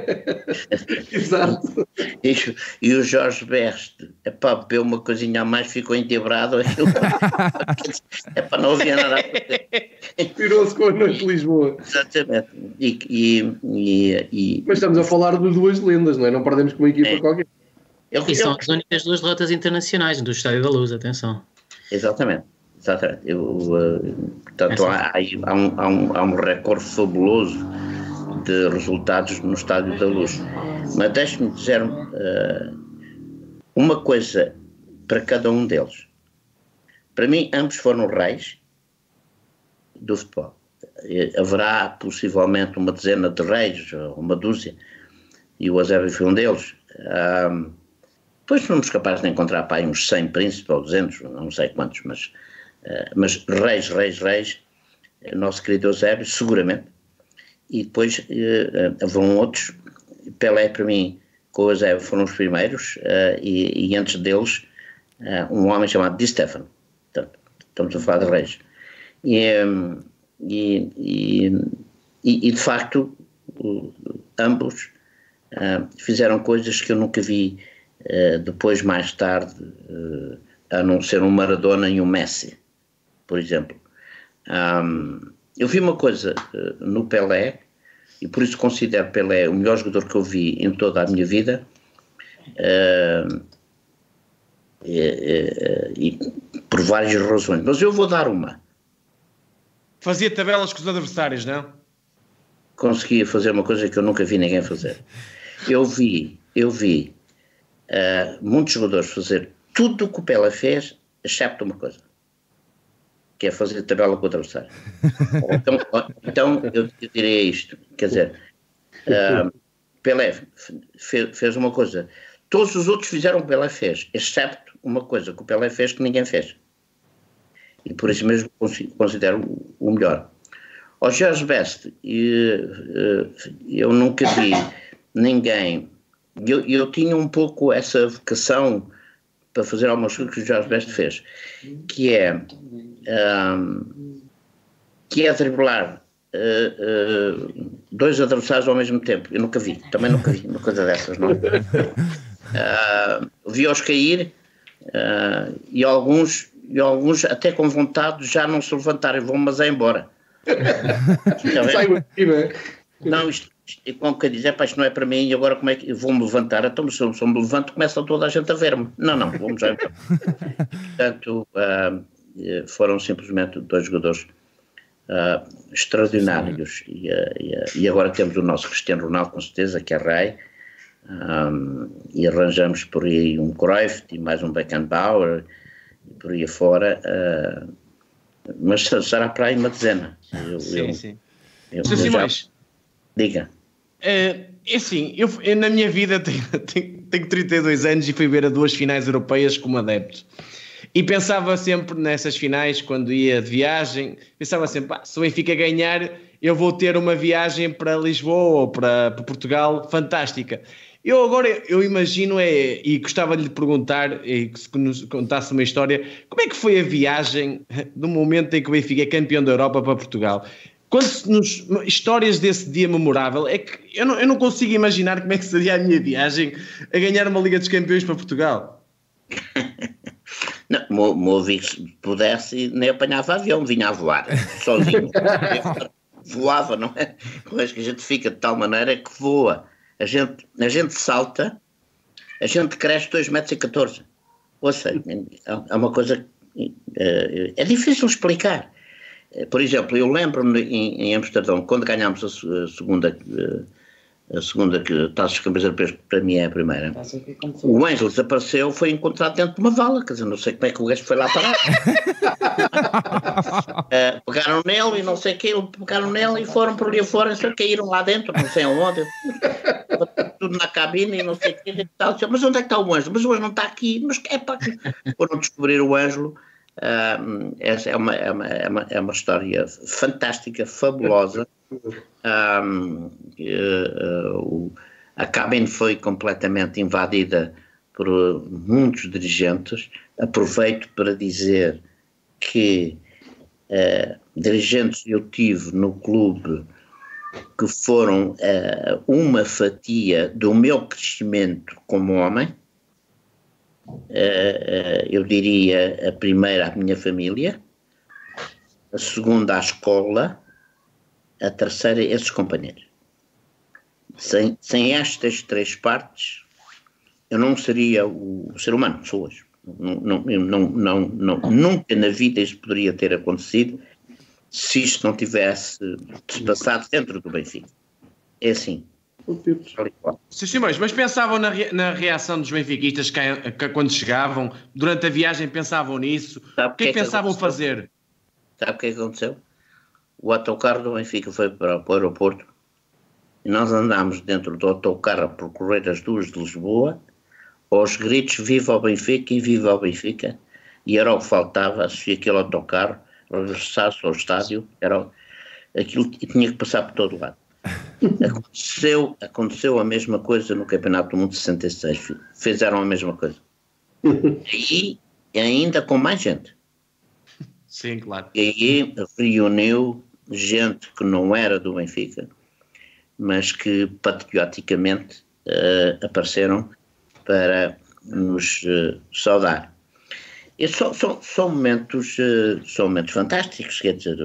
Exato. E, e, o Jorge Best, epá, bebeu uma coisinha a mais, ficou entebrado. é para não ouvir nada a Tirou-se com a noite de Lisboa. Exatamente. E, e, e, Mas estamos a falar de duas lendas, não é? Não perdemos com uma equipa é. qualquer. Eu, e são as únicas duas derrotas internacionais do Estádio da Luz, atenção. Exatamente. Exatamente. Eu, uh, portanto, há, há, um, há, um, há um recorde fabuloso de resultados no Estádio da Luz. Mas deixe-me dizer uh, uma coisa para cada um deles. Para mim, ambos foram reis do futebol. Haverá possivelmente uma dezena de reis, uma dúzia, e o Eusébio foi um deles. Um, depois fomos capazes de encontrar para aí uns 100 príncipes ou 200, não sei quantos, mas, uh, mas reis, reis, reis, nosso querido Eusébio, seguramente e depois uh, haverão outros. Pelé, para mim, com o Eusébio foram os primeiros, uh, e, e, antes deles, uh, um homem chamado Di Stefano. Portanto, estamos a falar de reis. E, um, e, e, de facto, ambos fizeram coisas que eu nunca vi depois, mais tarde, a não ser um Maradona e um Messi, por exemplo. Um, eu vi uma coisa uh, no Pelé, e por isso considero Pelé o melhor jogador que eu vi em toda a minha vida, uh, e por várias razões, mas eu vou dar uma. Fazia tabelas com os adversários, não? Conseguia fazer uma coisa que eu nunca vi ninguém fazer. Eu vi, eu vi uh, muitos jogadores fazer tudo o que o Pelé fez, excepto uma coisa que é fazer tabela com o adversário. então, então eu, eu diria isto, quer dizer, uh, Pelé fez, fez, uma coisa, todos os outros fizeram o que Pelé fez, excepto uma coisa que o Pelé fez que ninguém fez. E por isso mesmo considero o melhor. Ao Jorge Best, eu, eu nunca vi ninguém. Eu, eu tinha um pouco essa vocação para fazer algumas coisas que o Jorge Best fez, que é um, que é driblar uh, uh, dois adversários ao mesmo tempo. Eu nunca vi, também nunca vi uma coisa dessas, não. Uh, Vi-os cair e alguns e alguns até com vontade já não se levantarem, vão mas é embora. não, isto, e como que diz, é pá, isto não é para mim, e agora como é que vou-me levantar? Então, se eu, se eu me levanto, começa toda a gente a ver-me. Não, não, vamos já Portanto, uh, foram simplesmente dois jogadores uh, extraordinários. E, e, e, agora temos o nosso Cristiano Ronaldo, com certeza, que é rei. Um, e arranjamos por aí um Cruyff e mais um Beckenbauer e por aí afora. Uh, mas será para aí uma dezena. Eu, sim, eu, sim. Eu, eu já... Diga. É, é assim, eu, eu, na minha vida tenho, tenho, tenho 32 anos e fui ver a duas finais europeias como adepto. E pensava sempre nessas finais, quando ia de viagem, pensava sempre, se o Benfica ganhar, eu vou ter uma viagem para Lisboa ou para, para Portugal fantástica. Eu agora, eu imagino, é, e gostava de lhe perguntar, e que nos contasse uma história, como é que foi a viagem no momento em que o Benfica é campeão da Europa para Portugal? Quando nos histórias desse dia memorável, é que eu não, eu não consigo imaginar como é que seria a minha viagem a ganhar uma Liga dos Campeões para Portugal. Não, se pudesse, nem apanhava avião, vinha a voar, sozinho. Voava, não é? Mas que a gente fica de tal maneira que voa. A gente, a gente salta, a gente cresce 2,14 metros. Ou seja, é uma coisa. É, é difícil explicar. Por exemplo, eu lembro-me em, em, Amsterdão, quando ganhámos a, segunda a segunda que taça de campeões europeias para mim é a primeira. O Ângelo desapareceu, foi encontrado dentro de uma vala, quer dizer, não sei como é que o gajo foi lá parar. uh, pegaram nele e não sei o que, pegaram nele e foram por ali fora, só caíram lá dentro, não sei aonde, tudo na cabine e não sei o que, e tal. mas onde é que está o Ângelo? Mas o Ângelo não está aqui, mas é para foram descobrir o Ângelo. Uh, essa é uma, é, uma, é, uma, é uma história fantástica, fabulosa. Um, uh, uh, a cabine foi completamente invadida por muitos dirigentes. Aproveito para dizer que uh, dirigentes eu tive no clube que foram uh, uma fatia do meu crescimento como homem. Uh, eu diria a primeira a minha família, a segunda a escola, a terceira, esses companheiros. Sem, sem estas três partes, eu não seria o ser humano que sou hoje. Não, não, não, não, não, nunca na vida isso poderia ter acontecido se isto não tivesse se passado dentro do Benfica. É assim. Sr. Simões, mas pensavam na, na reação dos benfiquistas que, que, quando chegavam, durante a viagem pensavam nisso? Sabe o que, é que, é pensavam fazer? Sabe o que, é que aconteceu? O autocarro do Benfica foi para, para o aeroporto. E nós andámos dentro do autocarro a percorrer as duas de Lisboa. Aos gritos viva o Benfica e viva o Benfica. E era o que faltava se aquele autocarro regressasse ao estádio era aquilo tinha que passar por todo lado. Aconteceu, aconteceu a mesma coisa no Campeonato do Mundo 66 fizeram a mesma coisa. E ainda com mais gente. Sim, claro. E aí reuniu gente que não era do Benfica, mas que patrioticamente uh, apareceram para nos uh, saudar. E são, são, são, momentos, uh, são momentos fantásticos, quer dizer,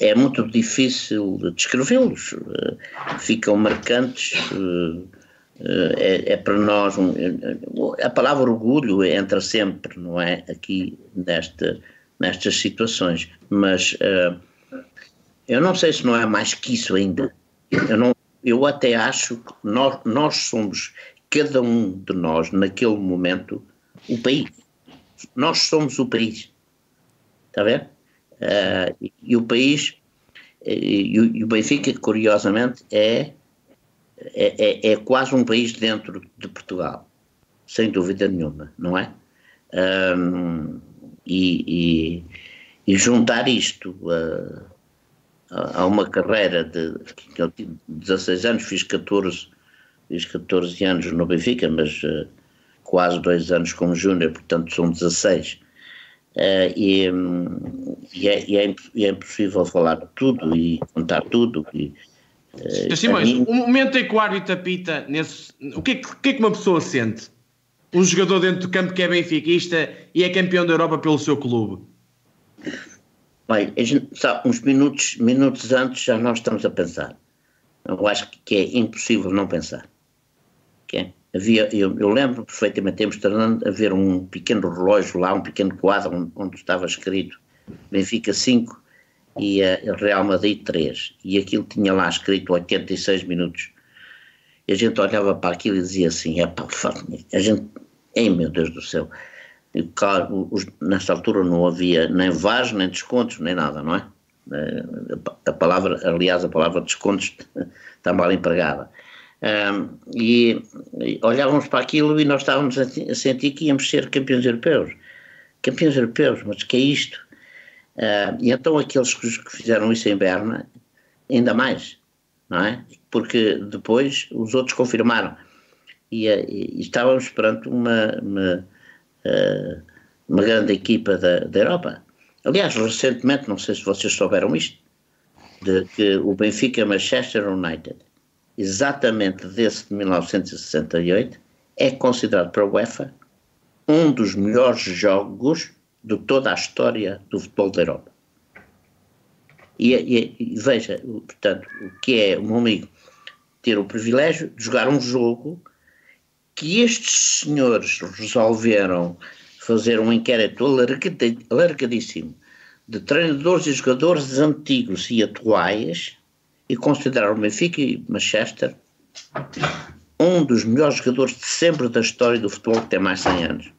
é muito difícil descrevê-los, ficam marcantes. É, é, para nós um, a palavra orgulho entra sempre, não é? Aqui nesta, nestas situações. Mas uh, eu não sei se não é mais que isso ainda. Eu, não, eu até acho que nós, nós somos, cada um de nós, naquele momento, o país. Nós somos o país. Está a ver? Uh, e, e, o país, e, e, o Benfica, curiosamente, é, é, é, é, quase um país dentro de Portugal. Sem dúvida nenhuma, não é? Um, e, e, e juntar isto a, a, uma carreira de que eu tive 16 anos, fiz 14, fiz 14 anos no Benfica, mas uh, quase dois anos como júnior, portanto são 16. Uh, e, e, é, e, é, e, é, impossível falar tudo e contar tudo. E, uh, Simões, mim... o momento em que o árbitro apita, nesse, o que, é, que é que uma pessoa sente? Um jogador dentro do campo que é benfiquista e é campeão da Europa pelo seu clube? Bem, sabe, uns minutos, minutos antes já nós estamos a pensar. Eu acho que é impossível não pensar. Okay? Havia, eu, eu lembro perfeitamente, em Amsterdã, haver um pequeno relógio lá, um pequeno quadro onde, onde estava escrito Benfica 5 e a Real Madrid 3. E aquilo tinha lá escrito 86 minutos. E a gente olhava para aquilo e dizia assim: é pá, a gente, ei meu Deus do céu. E, claro, os, nessa altura não havia nem VARs, nem descontos, nem nada, não é? Eh, a palavra, aliás, a palavra descontos está mal empregada. Um, e, e, olhávamos para aquilo e nós estávamos a, a, sentir que íamos ser campeões europeus. Campeões europeus, mas que é isto? Uh, e então aqueles que, que, fizeram isso em Berna, ainda mais, não é? Porque depois os outros confirmaram. E, e, e estávamos perante uma, uma, uh, uma grande equipa da, da Europa. Aliás, recentemente, não sei se vocês souberam isto, de que o Benfica Manchester United exatamente desse de 1968, é considerado para a UEFA um dos melhores jogos de toda a história do futebol da Europa. E, e, e, veja, portanto, o que é, meu amigo, ter o privilégio de jogar um jogo que estes senhores resolveram fazer um inquérito alargadíssimo de treinadores e jogadores antigos e atuais e considerar o Benfica e Manchester um dos melhores jogadores de sempre da história do futebol que tem mais de 100 anos.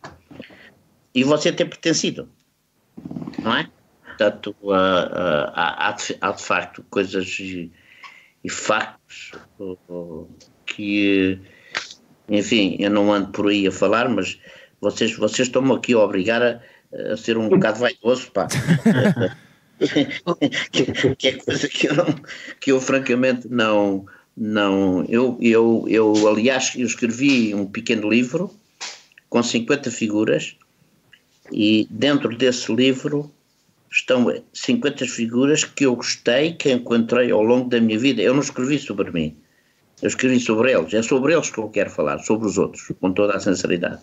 E você tem pertencido, não é? Portanto, uh, uh, há, há, de facto coisas e, factos que, enfim, eu não ando por aí a falar, mas vocês, vocês estão-me aqui a obrigar a, a ser um bocado vaidoso, pá. que é coisa que eu, não, que eu francamente não. não eu, eu, eu, aliás, eu escrevi um pequeno livro com 50 figuras e dentro desse livro estão 50 figuras que eu gostei, que encontrei ao longo da minha vida. Eu não escrevi sobre mim, eu escrevi sobre eles. É sobre eles que eu quero falar, sobre os outros, com toda a sinceridade.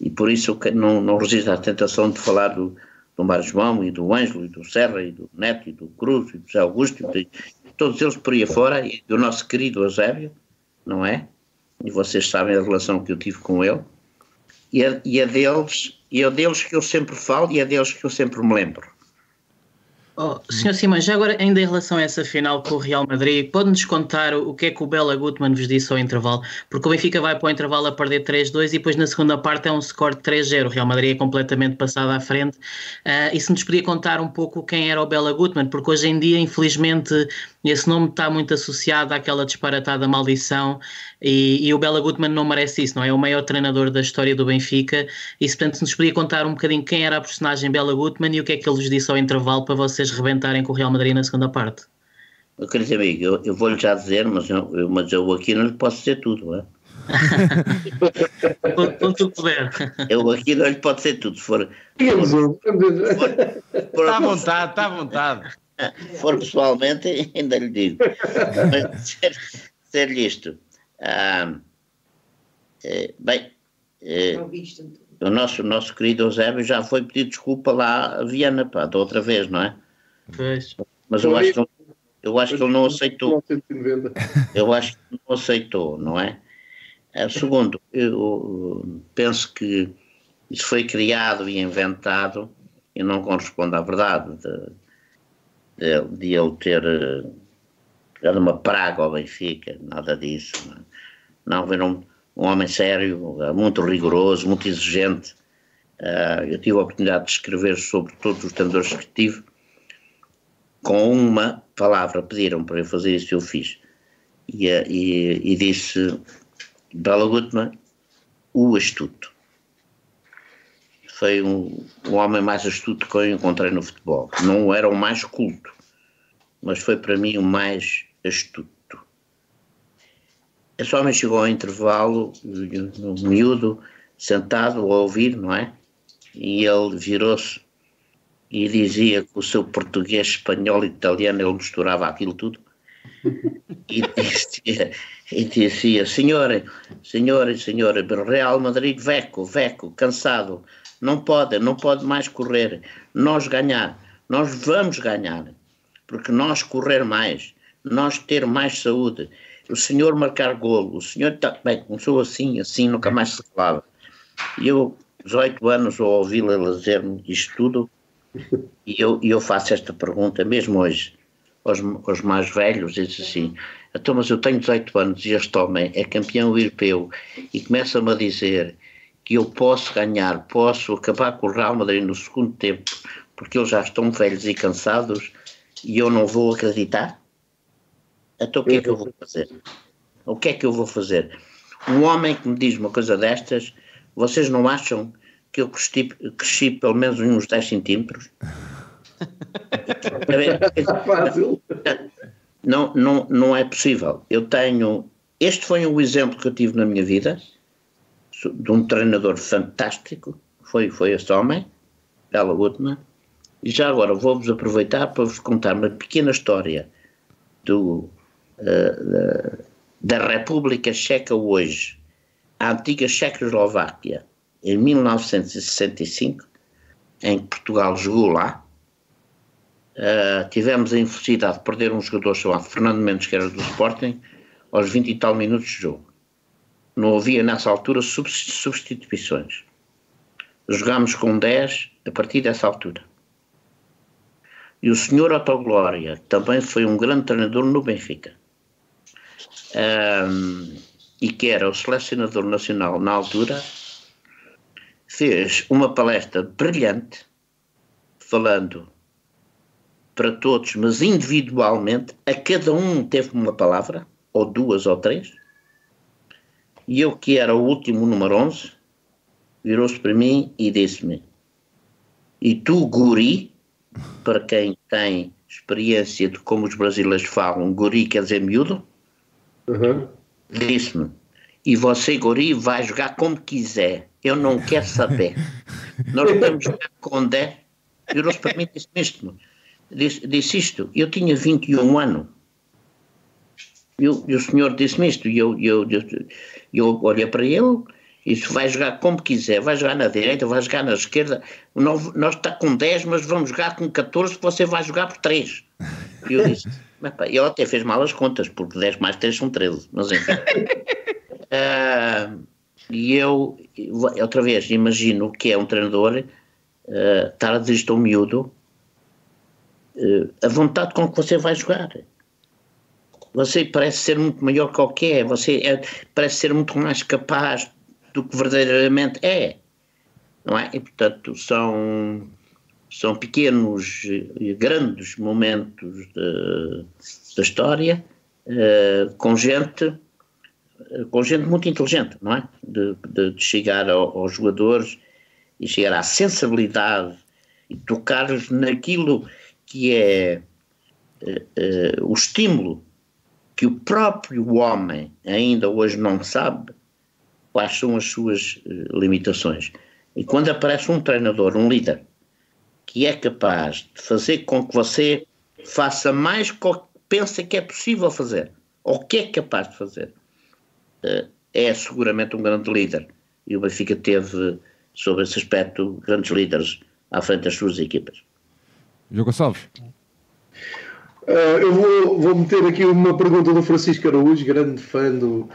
E por isso eu não, não resisto à tentação de falar do, do Mário João e do Ângelo e do Serra e do Neto e do Cruz e do José Augusto e de, todos eles por aí afora e do nosso querido Eusébio, não é? E vocês sabem a relação que eu tive com ele e é, e é deles e é deles que eu sempre falo e é deles que eu sempre me lembro. Oh, Sr. Simões, já agora, ainda em relação a essa final com o Real Madrid, pode-nos contar o que é que o Bela Gutmann vos disse ao intervalo? Porque o Benfica vai para o intervalo a perder 3-2 e depois na segunda parte é um score de 3-0. O Real Madrid é completamente passado à frente. Uh, e se nos podia contar um pouco quem era o Bela Gutmann? Porque hoje em dia, infelizmente, esse nome está muito associado àquela disparatada maldição e, e, o Bela Gutmann não merece isso, não é? É o maior treinador da história do Benfica e se portanto nos podia contar um bocadinho quem era a personagem Bela Gutmann e o que é que ele vos disse ao intervalo para vocês rebentarem com o Real Madrid na segunda parte. Meu querido amigo, eu, eu vou-lhe já dizer, mas eu, mas eu aqui não lhe posso dizer tudo, não é? Quando tu puder. Eu aqui não lhe pode ser tudo. Se for, está à vontade, está à vontade. For pessoalmente, ainda lhe digo. Mas ser-lhe isto. Ah, é, bem, é, o nosso, nosso querido Eusébio já foi pedir desculpa lá a Viana, pá, da outra vez, não é? Pois. Mas eu acho que ele, eu acho que ele não aceitou. Eu acho que não aceitou, não é? é? Segundo, eu penso que isso foi criado e inventado e não corresponde à verdade de, de, de ele ter era uma praga ao Benfica, nada disso. Não, não era um, um, homem sério, muito rigoroso, muito exigente. Uh, eu tive a oportunidade de escrever sobre todos os treinadores que tive. Com uma palavra pediram para eu fazer isso, eu fiz. E, ah, e, e disse Bela Gutmann, o astuto. Foi um, um homem mais astuto que eu encontrei no futebol. Não era o mais culto, mas foi para mim o mais astuto. Esse homem chegou ao intervalo, um miúdo, sentado a ouvir, não é? E ele virou-se e dizia que o seu português, espanhol e italiano ele misturava aquilo tudo. E dizia, e dizia senhora, senhora, senhora, Real Madrid, veco, veco, cansado, não pode, não pode mais correr. Nós ganhar, nós vamos ganhar, porque nós correr mais, nós ter mais saúde, o senhor marcar golo, o senhor está bem, começou assim, assim, nunca mais se falava. E eu, 18 anos, ao ouvi-la dizer-me isto tudo, E eu, eu faço esta pergunta mesmo hoje aos, aos mais velhos, diz assim, então, mas eu tenho 18 anos e este homem é campeão europeu e começa-me a dizer que eu posso ganhar, posso acabar com o Real Madrid no segundo tempo, porque eles já estão velhos e cansados e eu não vou acreditar? Então o que é que eu vou fazer? O que é que eu vou fazer? Um homem que me diz uma coisa destas, vocês não acham que eu cresci, cresci pelo menos uns 10 centímetros? Não, não, não é possível. Eu tenho. Este foi um exemplo que eu tive na minha vida de um treinador fantástico. Foi, foi este homem, Bela Whitman. E já agora vou-vos aproveitar para vos contar uma pequena história do, uh, da, da República Checa hoje, a antiga Checoslováquia, em 1965, em que Portugal jogou lá. Uh, tivemos a infelicidade de perder um jogador chamado Fernando Mendes, que era do Sporting, aos 20 e tal minutos de jogo. Não havia nessa altura substituições. Jogámos com 10 a partir dessa altura. E o senhor Otto Glória também foi um grande treinador no Benfica. Um, e que era o selecionador nacional na altura, fez uma palestra brilhante, falando para todos, mas individualmente, a cada um teve uma palavra, ou duas ou três, e eu, que era o último número 11, virou-se para mim e disse-me: E tu, guri, para quem tem experiência de como os brasileiros falam, guri quer dizer miúdo, uhum. disse-me: E você, guri, vai jogar como quiser, eu não quero saber. Nós podemos jogar com 10. Virou-se para mim e disse isto. Disse, disse isto. Eu tinha 21 anos. E o, e o senhor disse-me isto. E eu, eu, eu, eu olhei para ele e disse: vai jogar como quiser, vai jogar na direita, vai jogar na esquerda. Nós, nós está com 10, mas vamos jogar com 14, você vai jogar por 3. E eu disse: mas, pá, ele até fez mal as contas, porque 10 mais 3 são 13. Mas enfim. uh, e eu, outra vez, imagino que é um treinador uh, estar a dirigir um miúdo uh, a vontade com que você vai jogar. Você parece ser muito maior que qualquer, você é, parece ser muito mais capaz do que verdadeiramente é. Não é? E, portanto, são, são pequenos e grandes momentos da história uh, com gente com gente muito inteligente, não é? De, de, de chegar ao, aos jogadores e chegar à sensibilidade e tocar-lhes naquilo que é uh, uh, o estímulo que o próprio homem ainda hoje não sabe quais são as suas uh, limitações. E quando aparece um treinador, um líder, que é capaz de fazer com que você faça mais do que pensa que é possível fazer, ou que é capaz de fazer, é seguramente um grande líder. E o Benfica teve, sobre esse aspecto, grandes líderes à frente das suas equipas. João Gonçalves. Uh, eu vou, vou meter aqui uma pergunta do Francisco Araújo, grande fã do,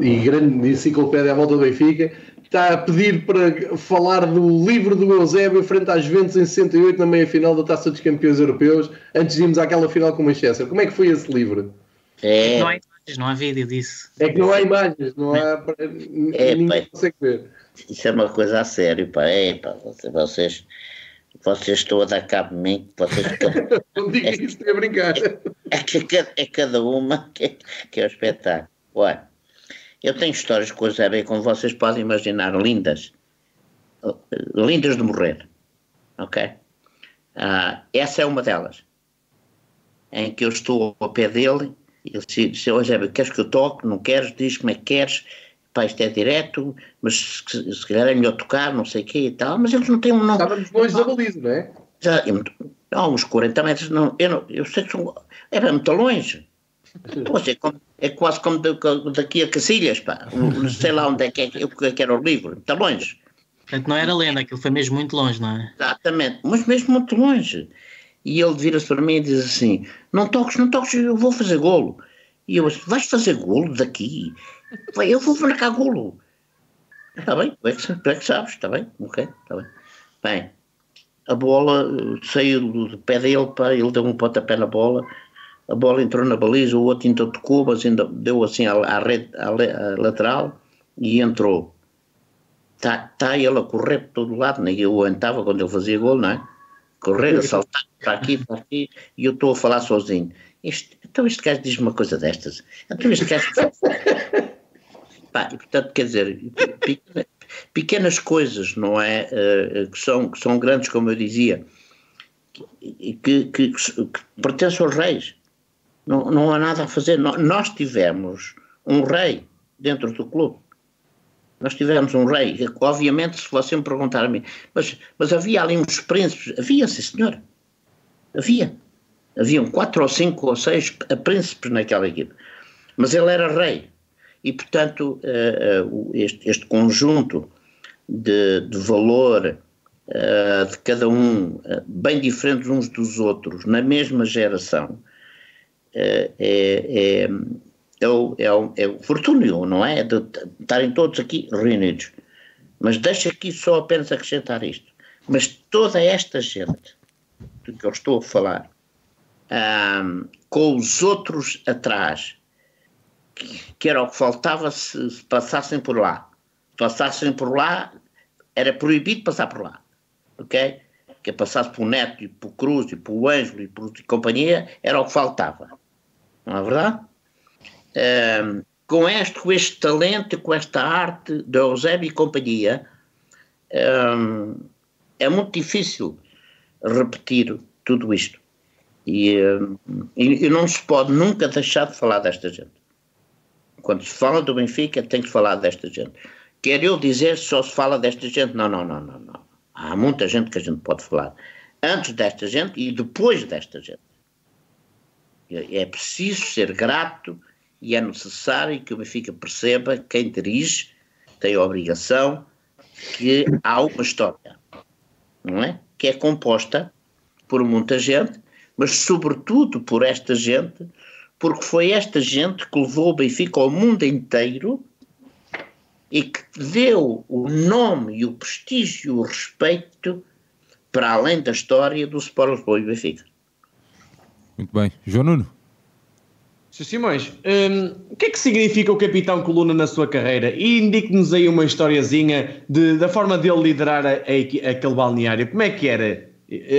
e grande enciclopédia à volta do Benfica, está a pedir para falar do livro do Eusébio frente às Juventus em 68 na meia-final da Taça dos Campeões Europeus, antes de irmos àquela final com o Manchester. Como é que foi esse livro? É... Não há imagens, não há vídeo disso. É que não há imagens, não há... É, ninguém consegue ver. Isso é uma coisa a sério, pá. É, pá, vocês vocês estão a dar cabo de mim, vocês Não diga isso, é brincar. É, é, é cada uma que, que é o espetáculo. Olha, eu tenho histórias com o Zé como vocês podem imaginar, lindas. Lindas de morrer. Ok? Ah, essa é uma delas. Em que eu estou ao pé dele ele disse, oh, Zé, queres que eu toque? Não queres? Diz como é que queres pá, isto é direto, mas se, se calhar é melhor tocar, não sei o quê e tal, mas eles não têm um... Não, Estávamos longe da baliza, não é? Já, não, uns 40 metros, não, eu, não, eu sei que são, era muito longe. Poxa, é, como, é quase como daqui a Cacilhas, pá. Não sei lá onde é que, é, é que era o livro, muito longe. Portanto, não era lenda, aquilo foi mesmo muito longe, não é? Exatamente, mas mesmo muito longe. E ele vira-se para mim e diz assim: Não toques, não toques, eu vou fazer golo. E eu disse: Vais fazer golo daqui? Eu vou marcar golo. Está bem, tu é, que, é que sabes, está bem, ok, está bem. Bem, a bola saiu do pé dele, pá, ele deu um pontapé na bola, a bola entrou na baliza, o outro então tocou, mas ainda deu assim à, à rede à, à lateral e entrou. Está tá ele a correr por todo lado, nem eu aguentava quando ele fazia gol, não é? Correr, a saltar para aqui, para aqui, e eu estou a falar sozinho. Este, então este gajo diz uma coisa destas. Então este gajo. Pá, e portanto, quer dizer, pequenas, pequenas coisas, não é? Uh, que, são, que são grandes, como eu dizia, que, que, que, que pertencem aos reis. Não, não há nada a fazer. Nós tivemos um rei dentro do clube. Nós tivemos um rei, obviamente, se você me perguntar a mim, mas, mas havia ali uns príncipes, havia, sim senhor, havia. Haviam quatro ou cinco ou seis príncipes naquela equipe. Mas ele era rei. E, portanto, uh, uh, este, este, conjunto de, de valor uh, de cada um, bem diferentes uns dos outros, na mesma geração, é, é, é, o, é, o, é o fortúnio, não é? De estarem todos aqui reunidos. Mas deixa aqui só apenas acrescentar isto. Mas toda esta gente do que eu estou a falar, um, com os outros atrás, que, que, era o que faltava se, se passassem por lá. Passassem por lá, era proibido passar por lá. Ok? Que passasse por Neto e por Cruz e por Ângelo e por companhia, era o que faltava. Não é verdade? Um, com este, com este talento, com esta arte de Eusébio e companhia, um, é muito difícil repetir tudo isto. E, e, e, não se pode nunca deixar de falar desta gente. Quando se fala do Benfica, tem que falar desta gente. Quer eu dizer só se fala desta gente? Não, não, não, não, não. Há muita gente que a gente pode falar. Antes desta gente e depois desta gente. É preciso ser grato e é necessário que o Benfica perceba quem dirige tem a obrigação que há uma história, não é? Que é composta por muita gente, mas sobretudo por esta gente, porque foi esta gente que levou o Benfica ao mundo inteiro e que deu o nome e o prestígio e o respeito para além da história do Sport Lisboa e Benfica. Muito bem. João Nuno? Sr. Simões, um, o que é que significa o Capitão Coluna na sua carreira? E indique-nos aí uma historiazinha de, da forma dele liderar a, a, aquele balneário. Como é que era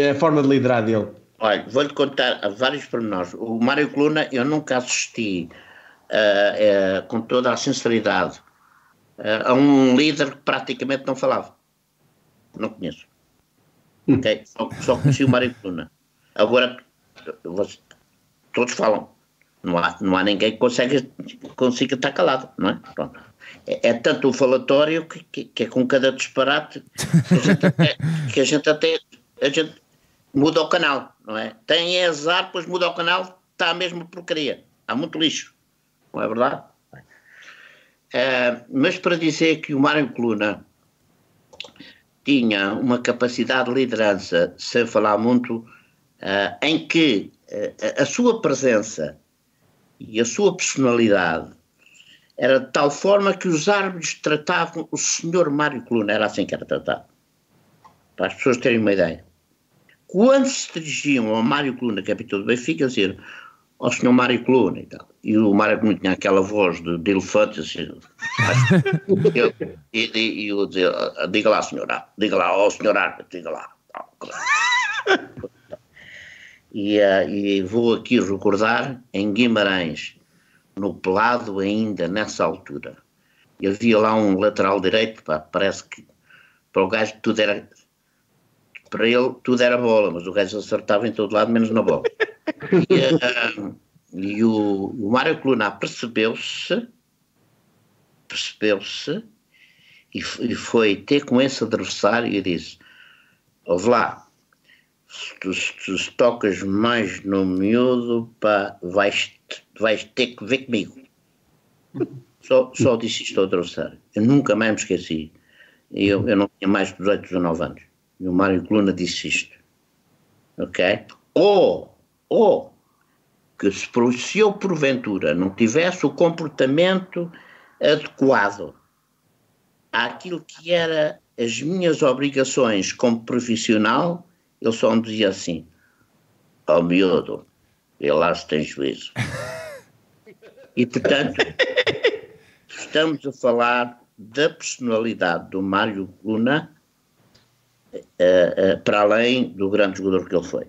a forma de liderar dele? Olha, vou-lhe contar vários pormenores. O Mário Coluna eu nunca assisti uh, uh, com toda a sinceridade uh, a um líder que praticamente não falava. Não conheço. Okay? Só, só conheci o Mário Coluna. Agora, todos falam. Não há, não há ninguém que consiga, consiga estar calado, não é? Pronto. É, é tanto o falatório que, que, que, é com cada disparate que a gente até, que a gente, até a gente muda o canal, não é? Tem azar, depois muda o canal, está a mesma porcaria. Há muito lixo, não é verdade? É, mas para dizer que o Mário Coluna tinha uma capacidade de liderança, sem falar muito, uh, em que uh, a sua presença e a sua personalidade era de tal forma que os árbitros tratavam o senhor Mário Coluna, era assim que era tratado, para as pessoas terem uma ideia. Quando se dirigiam ao Mário Coluna, capitão do Benfica, dizer ao senhor Mário Coluna e tal, e o Mário Coluna tinha aquela voz de, de elefante, assim, eu, e, e, eu dizer, diga lá senhora, diga lá, ó senhor árbitro, diga lá. E, uh, e vou aqui recordar, em Guimarães, no pelado ainda nessa altura, havia lá um lateral direito, pá, parece que para o gajo tudo era para ele tudo era bola, mas o gajo acertava em todo lado, menos na bola. E, uh, e o, o Mário Coluna percebeu-se, percebeu-se e, e, foi ter com esse adversário e disse: Ouve lá, se tu, se tu tocas mais no miúdo, pá, vais, vais ter que ver comigo. Só, só disse isto ao adversário. Eu nunca mais me esqueci. Eu, eu não tinha mais de 18, 19 anos. E o Mário Coluna disse isto. Ok? Ou, ou, que se, se eu porventura não tivesse o comportamento adequado àquilo que era as minhas obrigações como profissional, ele só me dizia assim: Ó oh, miúdo, ele lá se tem juízo. e portanto, estamos a falar da personalidade do Mário Luna uh, uh, para além do grande jogador que ele foi.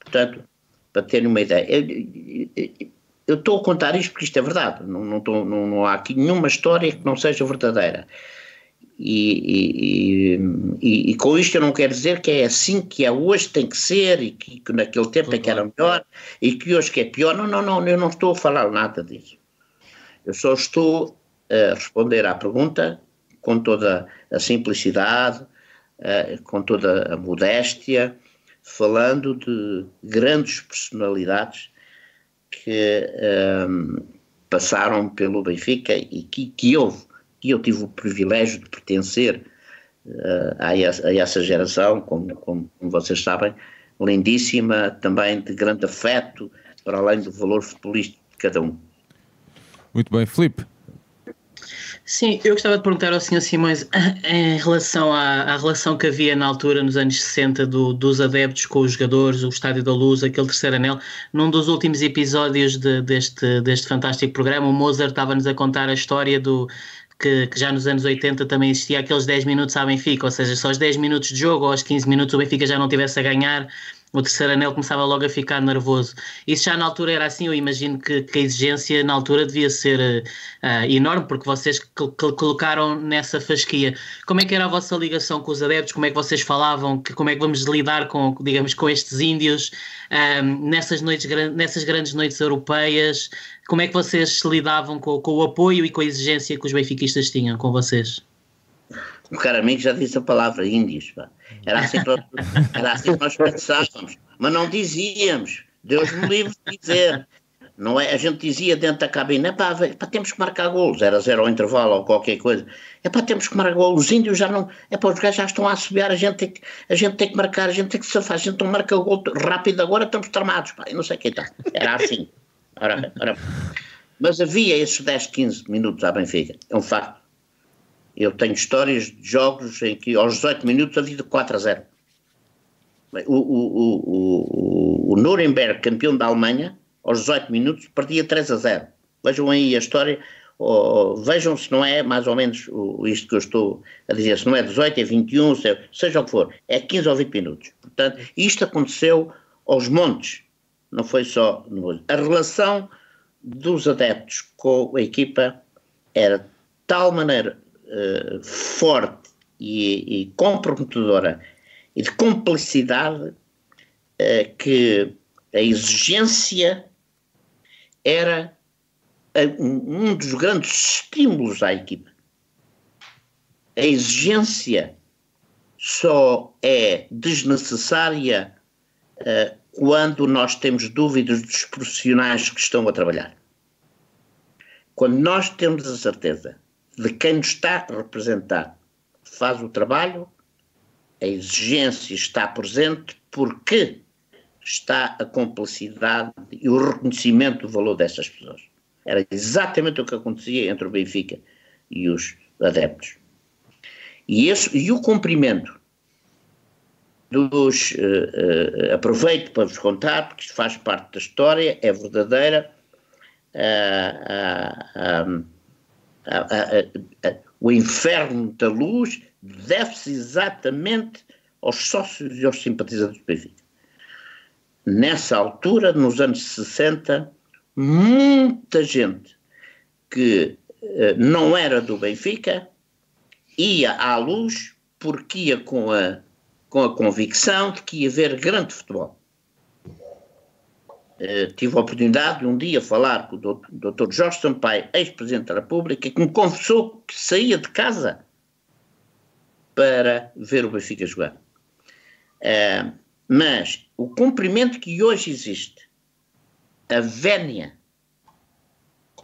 Portanto, para terem uma ideia, eu estou a contar isto porque isto é verdade, não, não, tô, não, não há aqui nenhuma história que não seja verdadeira. E, e, e, e, com isto eu não quero dizer que é assim que é hoje, tem que ser, e que, que naquele tempo é que era melhor, e que hoje que é pior. Não, não, não, eu não estou a falar nada disso. Eu só estou a responder à pergunta com toda a simplicidade, com toda a modéstia, falando de grandes personalidades que um, passaram pelo Benfica e que, que houve e eu tive o privilégio de pertencer uh, a, essa, a, essa, geração, como, como, vocês sabem, lindíssima, também de grande afeto, para além do valor futebolístico de cada um. Muito bem, Filipe. Sim, eu gostava de perguntar ao Sr. Simões em relação à, à, relação que havia na altura, nos anos 60, do, dos adeptos com os jogadores, o Estádio da Luz, aquele terceiro anel. Num dos últimos episódios de, deste, deste fantástico programa, o Mozart estava-nos a contar a história do, que, que, já nos anos 80 também existia aqueles 10 minutos à Benfica, ou seja, só os 10 minutos de jogo ou aos 15 minutos o Benfica já não tivesse a ganhar, o terceiro anel começava logo a ficar nervoso. Isso já na altura era assim, eu imagino que, que a exigência na altura devia ser uh, enorme, porque vocês colocaram nessa fasquia. Como é que era a vossa ligação com os adeptos? Como é que vocês falavam? Que, como é que vamos lidar com, digamos, com estes índios um, nessas, noites, nessas grandes noites europeias? Como é que vocês lidavam com, com o apoio e com a exigência que os benfiquistas tinham com vocês? O cara amigo já disse a palavra índios, pá. Era assim, que, era assim que nós pensávamos, mas não dizíamos. Deus me livre de dizer. Não é? A gente dizia dentro da cabine, pá, pá, temos que marcar golos, era zero ao intervalo ou qualquer coisa. É pá, temos que marcar golos, os índios já não, é pá, os gajos já estão a assobiar, a gente tem que, a gente tem que marcar, a gente tem que se a gente não marca o gol rápido agora, estamos tramados, pá, não sei o que está. Era assim. Ora, ora. Mas havia esses 10, 15 minutos à Benfica, é um facto. Eu tenho histórias de jogos em que aos 18 minutos havia de 4 a 0. O, o, o, o, Nuremberg, campeão da Alemanha, aos 18 minutos perdia 3 a 0. Vejam aí a história, ou, vejam se não é mais ou menos isto que eu estou a dizer, se não é 18, é 21, seja o que for, é 15 ou 20 minutos. Portanto, isto aconteceu aos montes, não foi só no A relação dos adeptos com a equipa era de tal maneira uh, forte e, e, comprometedora e de complicidade uh, que a exigência era um, dos grandes estímulos à equipa. A exigência só é desnecessária uh, quando nós temos dúvidas dos profissionais que estão a trabalhar. Quando nós temos a certeza de quem nos está a representar faz o trabalho, a exigência está presente porque está a complicidade e o reconhecimento do valor dessas pessoas. Era exatamente o que acontecia entre o Benfica e os adeptos. E, esse, e o cumprimento dos. Uh, uh, aproveito para vos contar, porque isto faz parte da história, é verdadeira. Uh, a, a, a, o inferno da luz deve-se exatamente aos sócios e aos simpatizantes do Benfica. Nessa altura, nos anos 60, muita gente que uh, não era do Benfica ia à luz porque ia com a, com a convicção de que ia haver grande futebol. Eh, tive a oportunidade de um dia falar com o Dr. Jorge Sampaio, ex-presidente da República, que me confessou que saía de casa para ver o Benfica jogar. Uh, mas o cumprimento que hoje existe, a vénia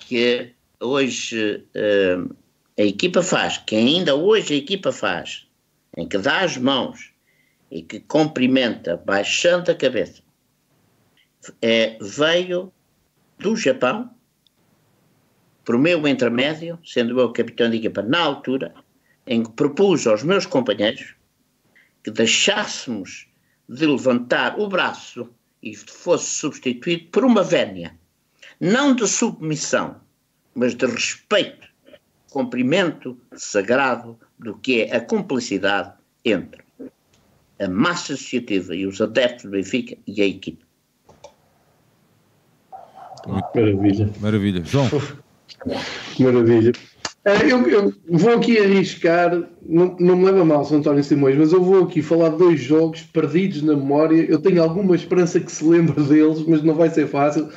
que hoje uh, a equipa faz, que ainda hoje a equipa faz, em que dá as mãos e que cumprimenta baixando a cabeça, é, veio do Japão, por meu intermédio, sendo eu capitão de equipa na altura, em que propus aos meus companheiros que deixássemos de levantar o braço e fosse substituído por uma vénia, não de submissão, mas de respeito, cumprimento sagrado do que é a cumplicidade entre a massa associativa e os adeptos do Benfica e a equipe. Maravilha. Maravilha. João. Maravilha. Eh, Eu, eu vou aqui arriscar, não, não me leva mal, São António Simões, mas eu vou aqui falar de dois jogos perdidos na memória. Eu tenho alguma esperança que se lembre deles, mas não vai ser fácil.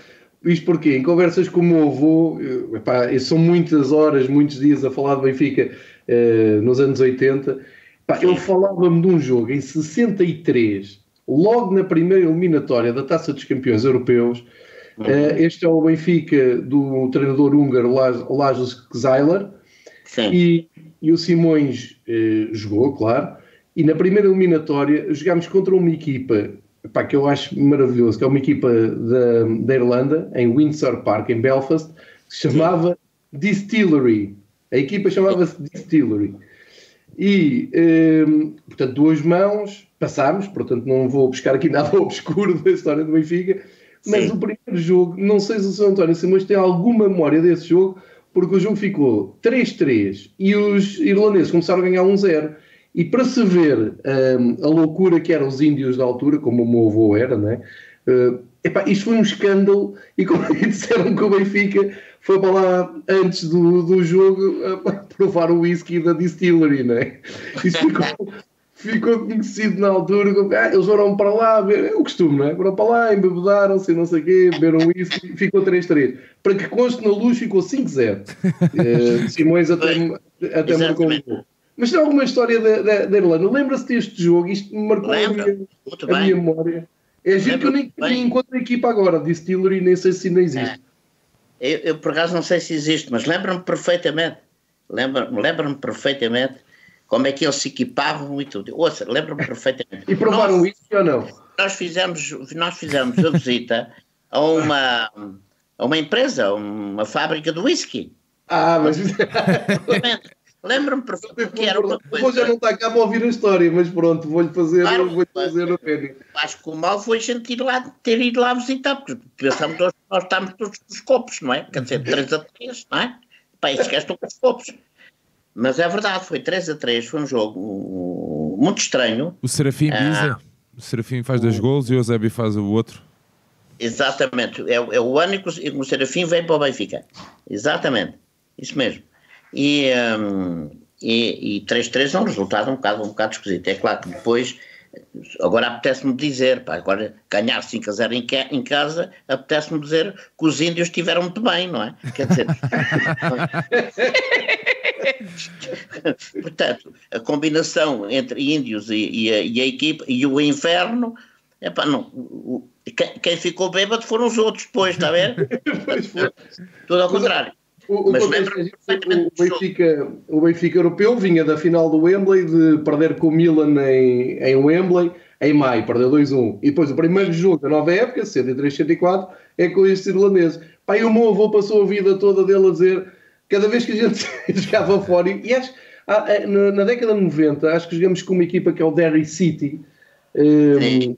Isto porque em conversas com o meu avô, eu, epá, são muitas horas, muitos dias a falar de Benfica eh, nos anos 80. Epá, ele falava-me de um jogo em 63, logo na primeira eliminatória da Taça dos Campeões Europeus. Eh, este é o Benfica do treinador húngaro Laj- Lajos. Sim. E, e o Simões eh, jogou, claro. E na primeira eliminatória jogámos contra uma equipa pá, que eu acho maravilhoso, que é uma equipa da, da Irlanda, em Windsor Park, em Belfast, que se chamava Distillery. A equipa chamava-se Distillery. E, eh, portanto, duas mãos, passámos, portanto, não vou buscar aqui nada obscuro da história do Benfica, mas Sim. o primeiro jogo, não sei se o São António Simões tem alguma memória desse jogo, porque o jogo ficou 3-3 e os irlandeses começaram a ganhar 1-0. E para se ver hum, a loucura que eram os índios da altura, como o meu avô era, né? Uh, epá, isto foi um escândalo. E como disseram que o Benfica foi para lá antes do, do jogo a provar o whisky da distillery, né? Isso ficou, ficou conhecido na altura. como, ah, eles foram para lá, ver, é o costume, não é? Foram para lá, embebedaram-se, não sei o quê, beberam whisky, ficou 3-3. Para que conste na luz, ficou 5-0. Uh, Simões até, até marcou um gol. Mas tem alguma história da, da, da Irlanda? Lembra-se deste jogo? Isto me marcou a minha, a minha memória. É giro que eu nem, nem encontro a equipa agora. Distillery, nem sei se ainda existe. Eu, eu, por acaso não sei se existe, mas lembro-me perfeitamente. Lembro-me lembro perfeitamente como é que eles se equipavam e tudo. Ouça, lembro-me perfeitamente. E provaram nós, isso ou não? nós fizemos, nós fizemos a visita a uma, a uma empresa, uma fábrica de whisky. Ah, mas. Lembro-me perfeitamente que era uma O Rô já coisa. não está cá para ouvir a história, mas pronto, vou-lhe fazer, Claro, vou fazer o pênis. Acho que o mal foi a gente ir lá, ter ido lá visitar, porque pensamos nós, nós estamos todos com os copos, não é? Quer dizer, 3 a 3, não é? Esses gajos estão com os copos. Mas é verdade, foi 3 a 3, foi um jogo muito estranho. O Serafim Ah. O Serafim faz dois gols e o Eusébio faz o outro. Exatamente, é, é o ano em que o- Serafim vem para o Benfica. Exatamente, isso mesmo. E, hum, e, e 3-3 é um resultado um bocado, um bocado esquisito. É claro que depois, agora apetece-me dizer, pá, agora ganhar 5 a 0 em, ca- em casa, apetece-me dizer que os índios estiveram muito bem, não é? Quer dizer. Portanto, a combinação entre índios e, e a, e a equipe e o inferno, epá, não, o- quem, ficou bêbado foram os outros depois, está a ver? Tudo ao contrário. O, o, Mas contexto é o. Benfica, o Benfica europeu vinha da final do Wembley de perder com o Milan em, em Wembley em maio, perdeu 2-1. E depois o primeiro jogo da nova época, 103-104, é com estes irlandeses. E o meu avô passou a vida toda dele a dizer, cada vez que a gente jogava fora, e acho, ah, eh, na, década de 90, acho que jogamos com uma equipa que é o Derry City. Um,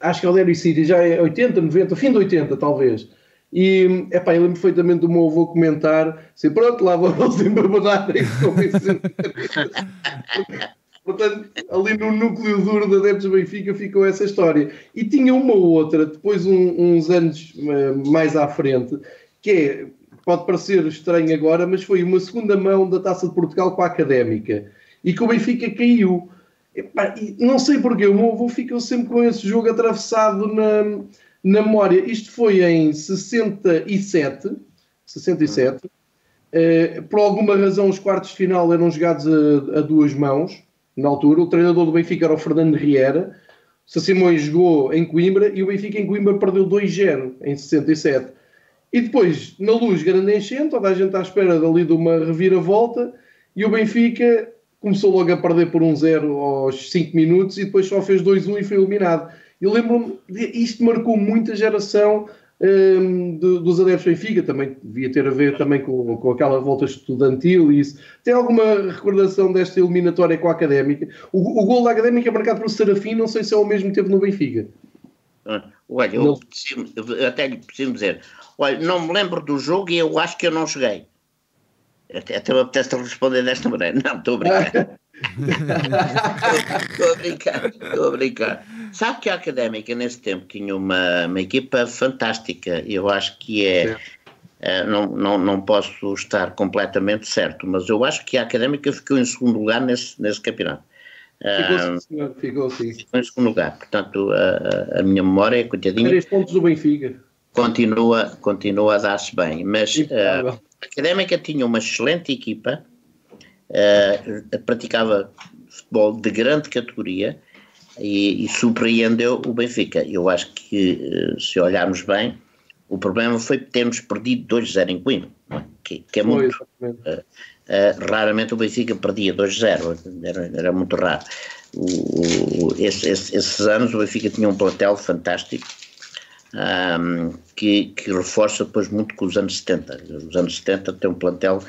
acho que é o Derry City, já é 80, 90, fim de 80 talvez. E epá, eu lembro perfeitamente do meu avô comentar assim, pronto, lá vão eles isso. Portanto, ali no núcleo duro da Adeptos Benfica ficou essa história. E tinha uma outra, depois um- uns anos eh, mais à frente, que é, pode parecer estranho agora, mas foi uma segunda mão da Taça de Portugal com a Académica. E que o Benfica caiu. Epá, não sei porquê, o meu avô ficou sempre com esse jogo atravessado na, na memória. Isto foi em 67, 67. Eh, por alguma razão, os quartos de final eram jogados a, a duas mãos, na altura. O treinador do Benfica era o Fernando Riera. O Simões jogou em Coimbra e o Benfica em Coimbra perdeu 2-0 em 67. E depois, na luz, grande enchente, toda a gente à espera dali de uma reviravolta e o Benfica começou logo a perder por 1-0 aos 5 minutos e depois só fez 2-1 e foi eliminado. Eu lembro-me, isto marcou muita geração um, de, dos adeptos Benfica, também devia ter a ver também com, com aquela volta estudantil e isso. Tem alguma recordação desta eliminatória com a Académica? O, o gol da Académica é marcado pelo Serafim, não sei se é o mesmo teve no Benfica. Ah, olha, eu, eu até lhe preciso dizer, olha, não me lembro do jogo e eu acho que eu não cheguei. Até, até me apetece responder desta maneira. Não, estou a brincar. Estou a brincar, estou a brincar. Sabe que a Académica nesse tempo tinha uma, uma equipa fantástica. Eu acho que é. Uh, não, não, não posso estar completamente certo, mas eu acho que a Académica ficou em segundo lugar nesse, nesse campeonato. Ficou sim, senhor. Ficou sim. Ficou em segundo lugar. Portanto, a, a minha memória, coitadinha. Três pontos do Benfica. Continua, continua a dar-se bem. Mas uh, a Académica tinha uma excelente equipa uh, praticava futebol de grande categoria e, e, surpreendeu o Benfica. Eu acho que, uh, se olharmos bem, o problema foi termos perdido 2-0 em Coimbra, é? que, que, é muito. Uh, raramente o Benfica perdia 2-0, era, era, muito raro. O, o, esse, esse, esses anos o Benfica tinha um plantel fantástico. Um, que, que reforça depois muito com os anos 70. Os anos 70 tem um plantel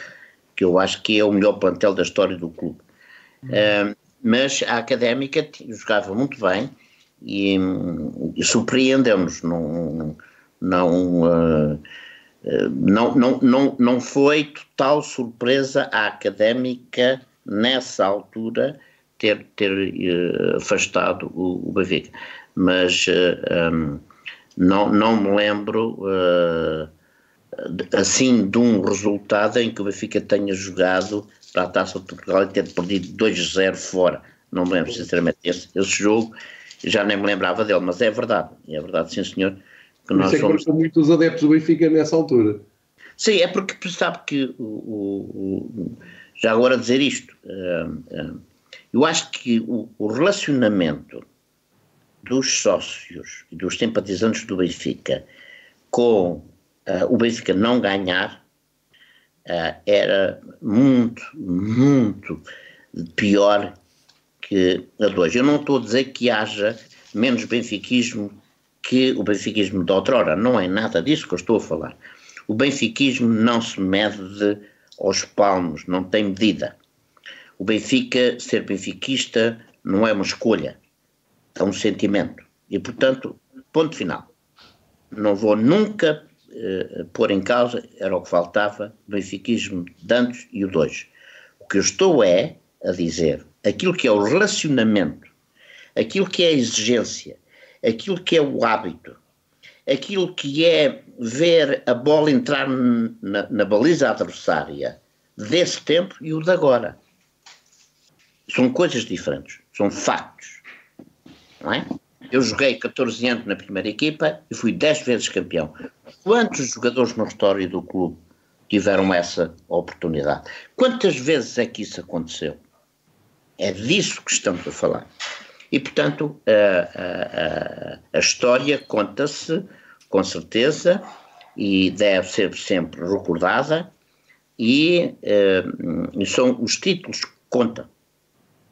que eu acho que é o melhor plantel da história do clube. Uhum. Uh, mas a académica jogava muito bem e, e surpreendeu-nos. Não, não, uh, não, não, não, não foi total surpresa a académica nessa altura ter, ter uh, afastado o, o Benfica. Mas um, não, não me lembro uh, assim de um resultado em que o Benfica tenha jogado para a Taça de Portugal e ter perdido 2-0 fora. Não me lembro sinceramente esse, esse jogo, já nem me lembrava dele, mas é verdade, é verdade, sim senhor. Que nós Isso é somos... que muitos adeptos do Benfica nessa altura. Sim, é porque sabe que o, o, o já agora dizer isto, uh, uh, eu acho que o, o relacionamento dos sócios e dos simpatizantes do Benfica com uh, o Benfica não ganhar uh, era muito, muito pior que a dois. Eu não estou a dizer que haja menos benfiquismo que o benfiquismo de outrora, não é nada disso que eu estou a falar. O benfiquismo não se mede aos palmos, não tem medida. O Benfica, ser benfiquista, não é uma escolha, é um sentimento. E, portanto, ponto final. Não vou nunca uh, pôr em causa, era o que faltava, o benfiquismo de antes e o de hoje. O que eu estou é a dizer aquilo que é o relacionamento, aquilo que é a exigência, aquilo que é o hábito, aquilo que é ver a bola entrar na, na baliza adversária desse tempo e o de agora. São coisas diferentes, são factos. Não é? Eu joguei 14 anos na primeira equipa e fui 10 vezes campeão. Quantos jogadores na história do clube tiveram essa oportunidade? Quantas vezes é que isso aconteceu? É disso que estamos a falar. E, portanto, a, a, a história conta-se com certeza e deve ser sempre recordada e, uh, e são os títulos que contam,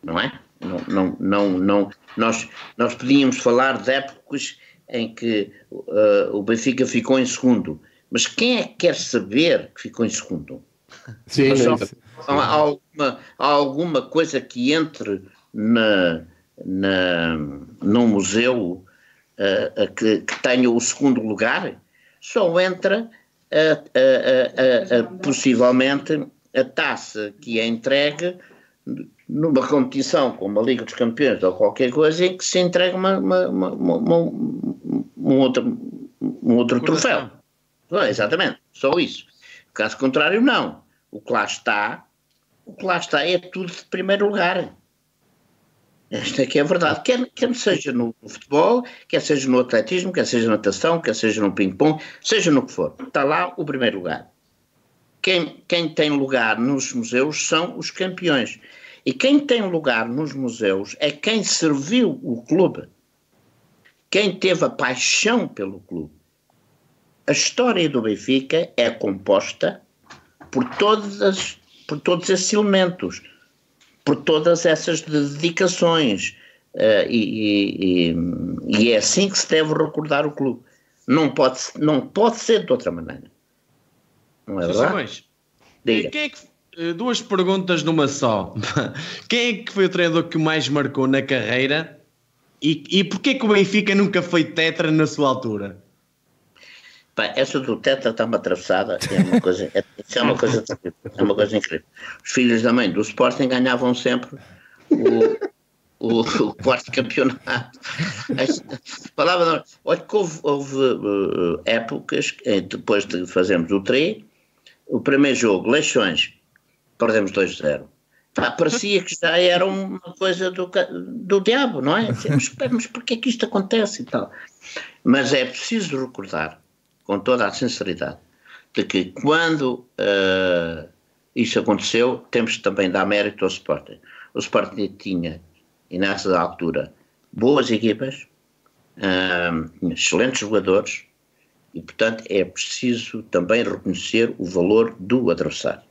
não é? Não, não, não, não, nós, nós podíamos falar de épocas em que uh, o Benfica ficou em segundo, mas quem é que quer saber que ficou em segundo? Sim, só, há, alguma, há alguma coisa que entre na, na, num museu uh, que, que tenha o segundo lugar? Só entra possivelmente a taça que é entregue numa competição como a Liga dos Campeões ou qualquer coisa em que se entrega uma, uma, uma, um, outro, um outro troféu. Ah, exatamente, só isso. Caso contrário, não. O que lá está, o que lá está é tudo de primeiro lugar. Esta é que é a verdade. Quer, quer seja no futebol, quer seja no atletismo, quer seja na natação, quer seja no ping-pong, seja no que for. Está lá o primeiro lugar. Quem, quem tem lugar nos museus são os campeões. E quem tem lugar nos museus é quem serviu o clube, quem teve a paixão pelo clube. A história do Benfica é composta por, todas, por todos esses elementos, por todas essas dedicações. Uh, e, e, e, é assim que se deve recordar o clube. Não pode, não pode ser de outra maneira. Não é verdade? Mas, quem é que, duas perguntas numa só. Quem é que foi o treinador que mais marcou na carreira e, e porquê que o Benfica nunca foi tetra na sua altura? Pá, essa do tetra está-me atravessada. É uma coisa, é, é, uma coisa, é uma coisa incrível. Os filhos da mãe do Sporting ganhavam sempre o, o, o quarto campeonato. Falava, olha que houve, houve uh, épocas, depois de fazermos o 3, o primeiro jogo, Leixões, perdemos 2-0. parecia que já era uma coisa do, do diabo, não é? Mas, mas porquê é que isto acontece e tal? Mas é preciso recordar com toda a sinceridade, de que quando uh, isso aconteceu, temos também dar mérito ao Sporting. O Sporting tinha, e nessa altura, boas equipas, uh, excelentes jogadores, e portanto é preciso também reconhecer o valor do adversário.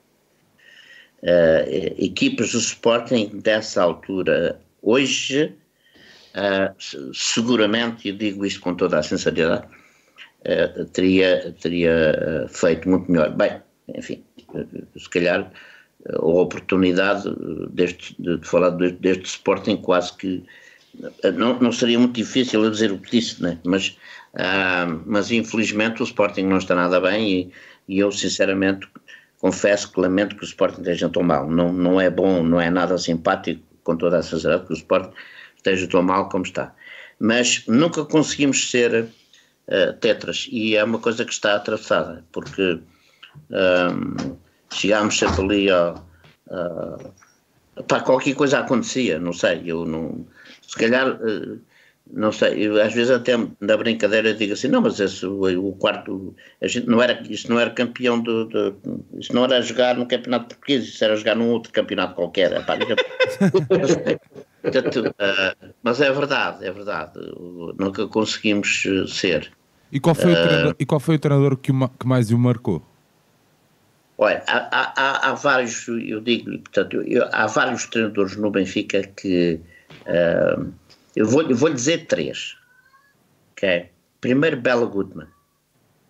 Uh, equipas do Sporting dessa altura, hoje, uh, seguramente, e digo isto com toda a sinceridade, uh, teria, teria eh, feito muito melhor. Bem, enfim, se calhar a oportunidade deste, de, de falar deste, deste Sporting quase que não, não seria muito difícil eu dizer o que disse, né? mas, uh, mas infelizmente o Sporting não está nada bem e, e, eu sinceramente confesso que lamento que o Sporting esteja tão mal. Não, não é bom, não é nada simpático com toda a sinceridade que o Sporting esteja tão mal como está. Mas nunca conseguimos ser uh, tetras e é uma coisa que está atravessada, porque um, chegámos sempre ali a. Qualquer coisa acontecia, não sei, eu não. Se calhar. Uh, não sei, eu, às vezes até na brincadeira digo assim, não, mas esse, o, o, quarto, a gente não era, isso não era campeão do, do, isso não era jogar no campeonato português, isso era jogar num outro campeonato qualquer. Epá, Portanto, uh, mas é verdade, é verdade. Nunca conseguimos eh, ser. E qual foi, uh, o, eh, treinador, e qual foi o treinador que, o, que mais o marcou? Olha, há, há, há vários, eu digo-lhe, portanto, eu, há vários treinadores no Benfica que. Uh, eu vou, eu vou dizer três. Okay? Primeiro, Bela Goodman,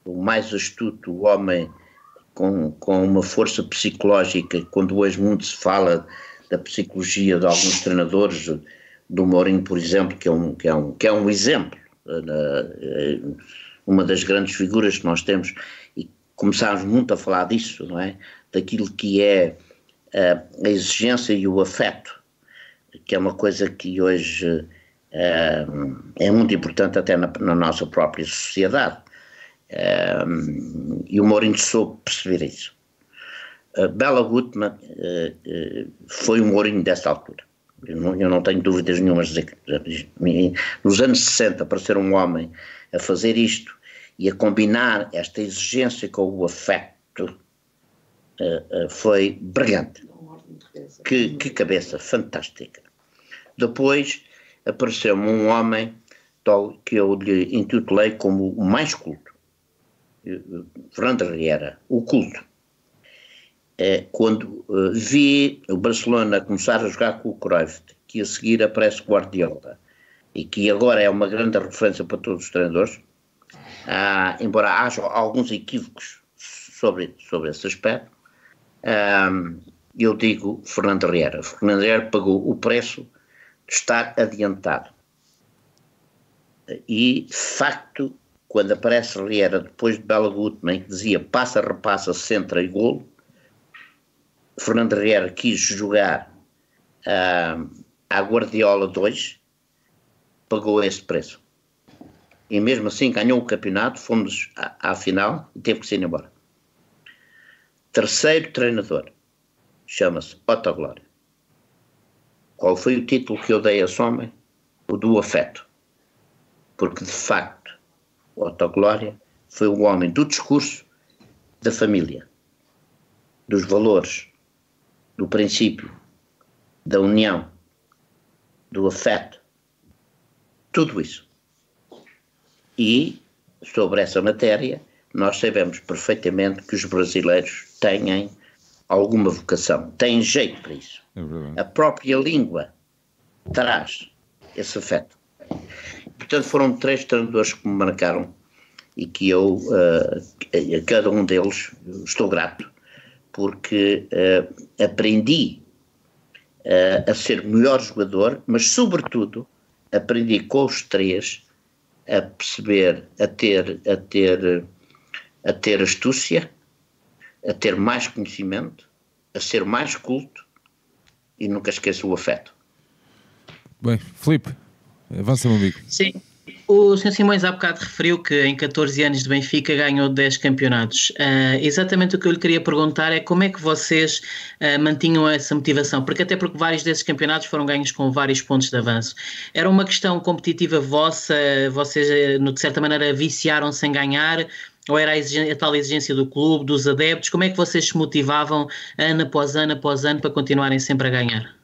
o mais astuto, o homem com, com uma força psicológica, quando hoje muito se fala da psicologia de alguns treinadores, do Mourinho, por exemplo, que é um, que é um, que é um exemplo, eh, uma das grandes figuras que nós temos, e começámos muito a falar disso, não é? Daquilo que é eh, a exigência e o afeto, que é uma coisa que hoje é, muito importante até na, na nossa própria sociedade. e o Mourinho soube perceber isso. Uh, Bela Gutmann uh, uh, foi o Mourinho dessa altura. Eu não, eu não, tenho dúvidas nenhumas de dizer que nos anos 60, para ser um homem a fazer isto e a combinar esta exigência com o afeto, foi brilhante. Que, que cabeça fantástica. Depois apareceu-me um homem tal que eu lhe intitulei como o mais culto. Fernando Riera, o culto é, quando uh, vi o Barcelona começar a jogar com o Cruyff, que a seguir aparece Guardiola, e que agora é uma grande referência para todos os treinadores, ah, embora haja alguns equívocos sobre, sobre esse aspecto, ah, eu digo Fernando Riera. Fernando Riera pagou o preço estar adiantado. E, facto, quando aparece Riera depois de Bela Gutmann, que dizia passa, repassa, centra e golo, Fernando Riera quis jogar uh, à Guardiola 2, pagou esse preço. E mesmo assim ganhou o campeonato, fomos à, à final e teve que se ir embora. Terceiro treinador, chama-se Otto Glória. Qual foi o título que eu dei a esse homem? O do afeto. Porque, de facto, Otto Glória foi o homem do discurso da família, dos valores, do princípio, da união, do afeto, tudo isso. E, sobre essa matéria, nós sabemos perfeitamente que os brasileiros têm alguma vocação, têm jeito para isso. É a própria língua traz esse afeto. Portanto, foram três treinadores que me marcaram e que eu, uh, a cada um deles, estou grato, porque uh, aprendi uh, a ser melhor jogador, mas, sobretudo, aprendi com os três a perceber, a ter, a ter, a ter astúcia, a ter mais conhecimento, a ser mais culto e nunca esqueço o afeto. Bem, Filipe, avança, meu amigo. Sim. O Sr. Simões há bocado referiu que em 14 anos de Benfica ganhou 10 campeonatos. Uh, exatamente o que eu lhe queria perguntar é como é que vocês uh, mantinham essa motivação, porque até porque vários desses campeonatos foram ganhos com vários pontos de avanço. Era uma questão competitiva vossa, vocês de certa maneira viciaram-se em ganhar, ou era a, a, tal exigência do clube, dos adeptos? Como é que vocês se motivavam ano após ano após ano para continuarem sempre a ganhar?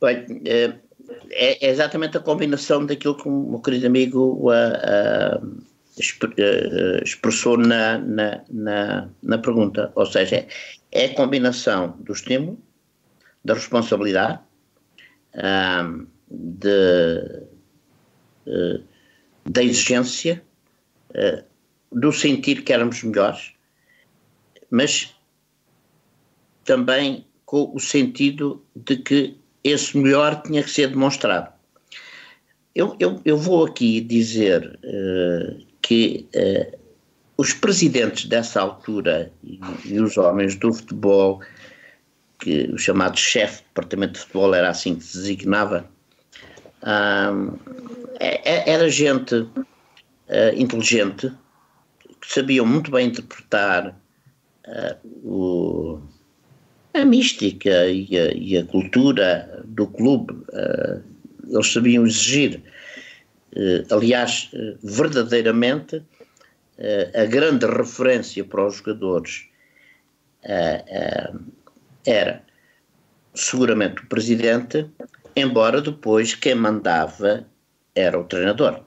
Bem, eh, é, é exatamente a combinação daquilo que o meu querido amigo uh, uh, expressou na, na, na, na, pergunta. Ou seja, é a combinação do estímulo, da responsabilidade, uh, de, da exigência, do sentir que éramos melhores, mas também com o sentido de que esse melhor tinha que ser demonstrado. Eu, eu, eu vou aqui dizer uh, que uh, os presidentes dessa altura e, e, os homens do futebol, que o chamado chefe do departamento de futebol era assim que se designava, é, era gente uh, inteligente, sabiam muito bem interpretar o a mística e a, e a cultura do clube. Uh, eles sabiam exigir. Uh, aliás, uh, verdadeiramente, a grande referência para os jogadores era seguramente o presidente, embora depois quem mandava era o treinador.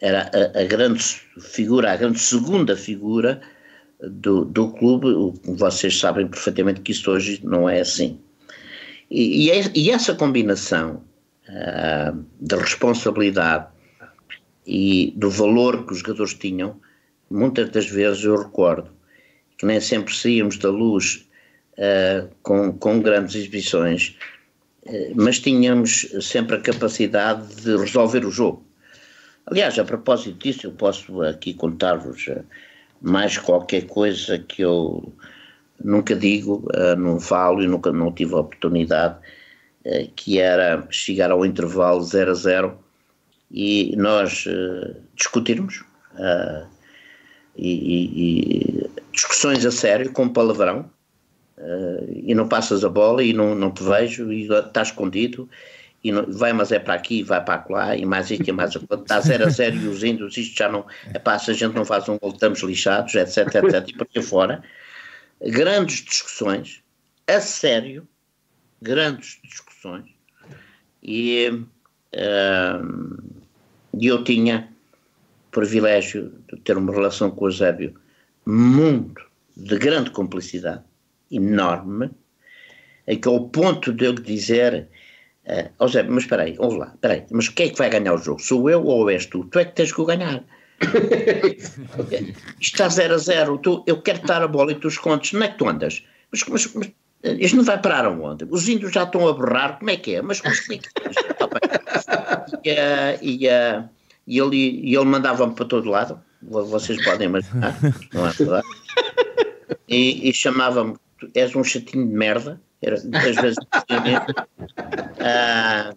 Era a, a grande figura, a grande segunda figura do, do clube, vocês sabem perfeitamente que isso hoje não é assim. E, e, é, e essa combinação uh, de responsabilidade e do valor que os jogadores tinham, muitas das vezes eu recordo que nem sempre saíamos da luz uh, com, com grandes exibições, uh, mas tínhamos sempre a capacidade de resolver o jogo. Aliás, a propósito disso, eu posso aqui contar-vos mais qualquer coisa que eu nunca digo, uh, não falo e nunca não tive a oportunidade, uh, que era chegar ao intervalo 0 a 0 e nós discutirmos e, e, discussões a sério com palavrão e não passas a bola e não, não te vejo e está escondido e não, vai, mas é para aqui, vai para lá, e mais aqui, mais aqui, está 0 a 0 e os índios, isto já não, é pá, se a gente não faz um gol, estamos lixados, etc, etc, e por aí fora. Grandes discussões, a sério, grandes discussões, e uh, eu tinha o privilégio de ter uma relação com o Eusébio muito de grande cumplicidade, enorme, em que ao ponto de eu dizer Uh, oh Zé, mas espera aí, ouve lá, espera aí, mas quem é que vai ganhar o jogo? Sou eu ou és tu? Tu é que tens que o ganhar. Isto está 0 a 0, tu, eu quero dar a bola e tu escondes, não é que tu andas? Mas, mas, mas isto não vai parar aonde? Os índios já estão a berrar, como é que é? Mas explica e, uh, e, uh, e ele, e ele mandava-me para todo lado, vocês podem imaginar, não é verdade? E, e chamava-me, és um chatinho de merda, era muitas vezes ah,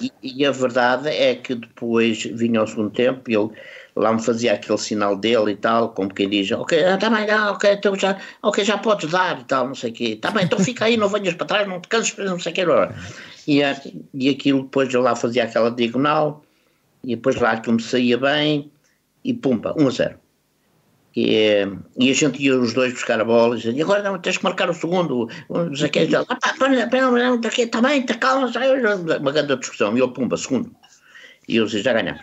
e, e, a verdade é que depois vinha ao segundo tempo e ele lá me fazia aquele sinal dele e tal, como quem diz, ok, está bem, ah, ok, então já, ok, já podes dar e tal, não sei o quê, está bem, então fica aí, não venhas para trás, não te canses, não sei o quê. E, ah, e aquilo depois eu lá fazia aquela diagonal e depois lá aquilo me saía bem e pumba, 1 a 0. E, e, a gente ia os dois buscar a bola e dizia, agora não, tens que marcar o segundo. Não sei o que, ah, pá, está bem, está calma, uma grande discussão. E eu, pumba, segundo. E eu dizia, já ganhamos.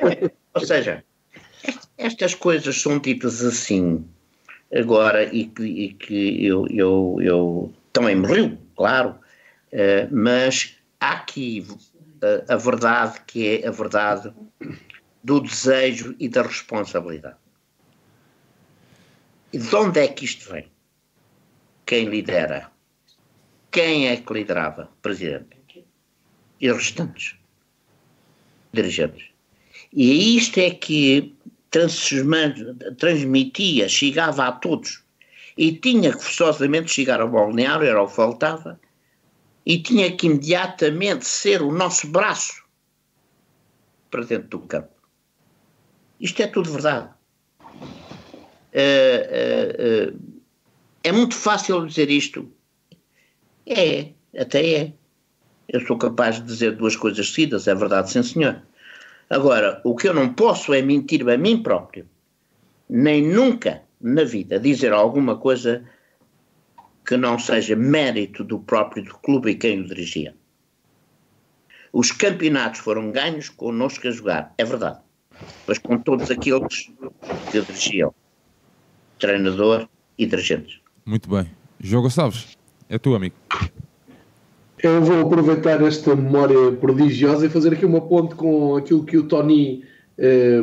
Ou seja, estas coisas são ditas assim agora e que, e que eu, eu, eu também morreu, claro, uh, mas há aqui a, a verdade que é a verdade do desejo e da responsabilidade. E de onde é que isto vem? Quem lidera? Quem é que liderava? Presidente. E os restantes? Dirigentes. E isto é que transmitia, chegava a todos. E tinha que forçosamente chegar ao balneário, era o que faltava, e tinha que imediatamente ser o nosso braço para dentro do campo. Isto é tudo verdade. Uh, é muito fácil dizer isto. É, até é. Eu sou capaz de dizer duas coisas seguidas, é verdade, sim senhor. Agora, o que eu não posso é mentir a mim próprio, nem nunca na vida dizer alguma coisa que não seja mérito do próprio do clube e quem o dirigia. Os campeonatos foram ganhos connosco a jogar, é verdade, mas com todos aqueles que dirigiam, treinador e dirigentes. Muito bem. João Gonçalves, é tu, amigo. Eu vou aproveitar esta memória prodigiosa e fazer aqui uma ponte com aquilo que o Tony eh,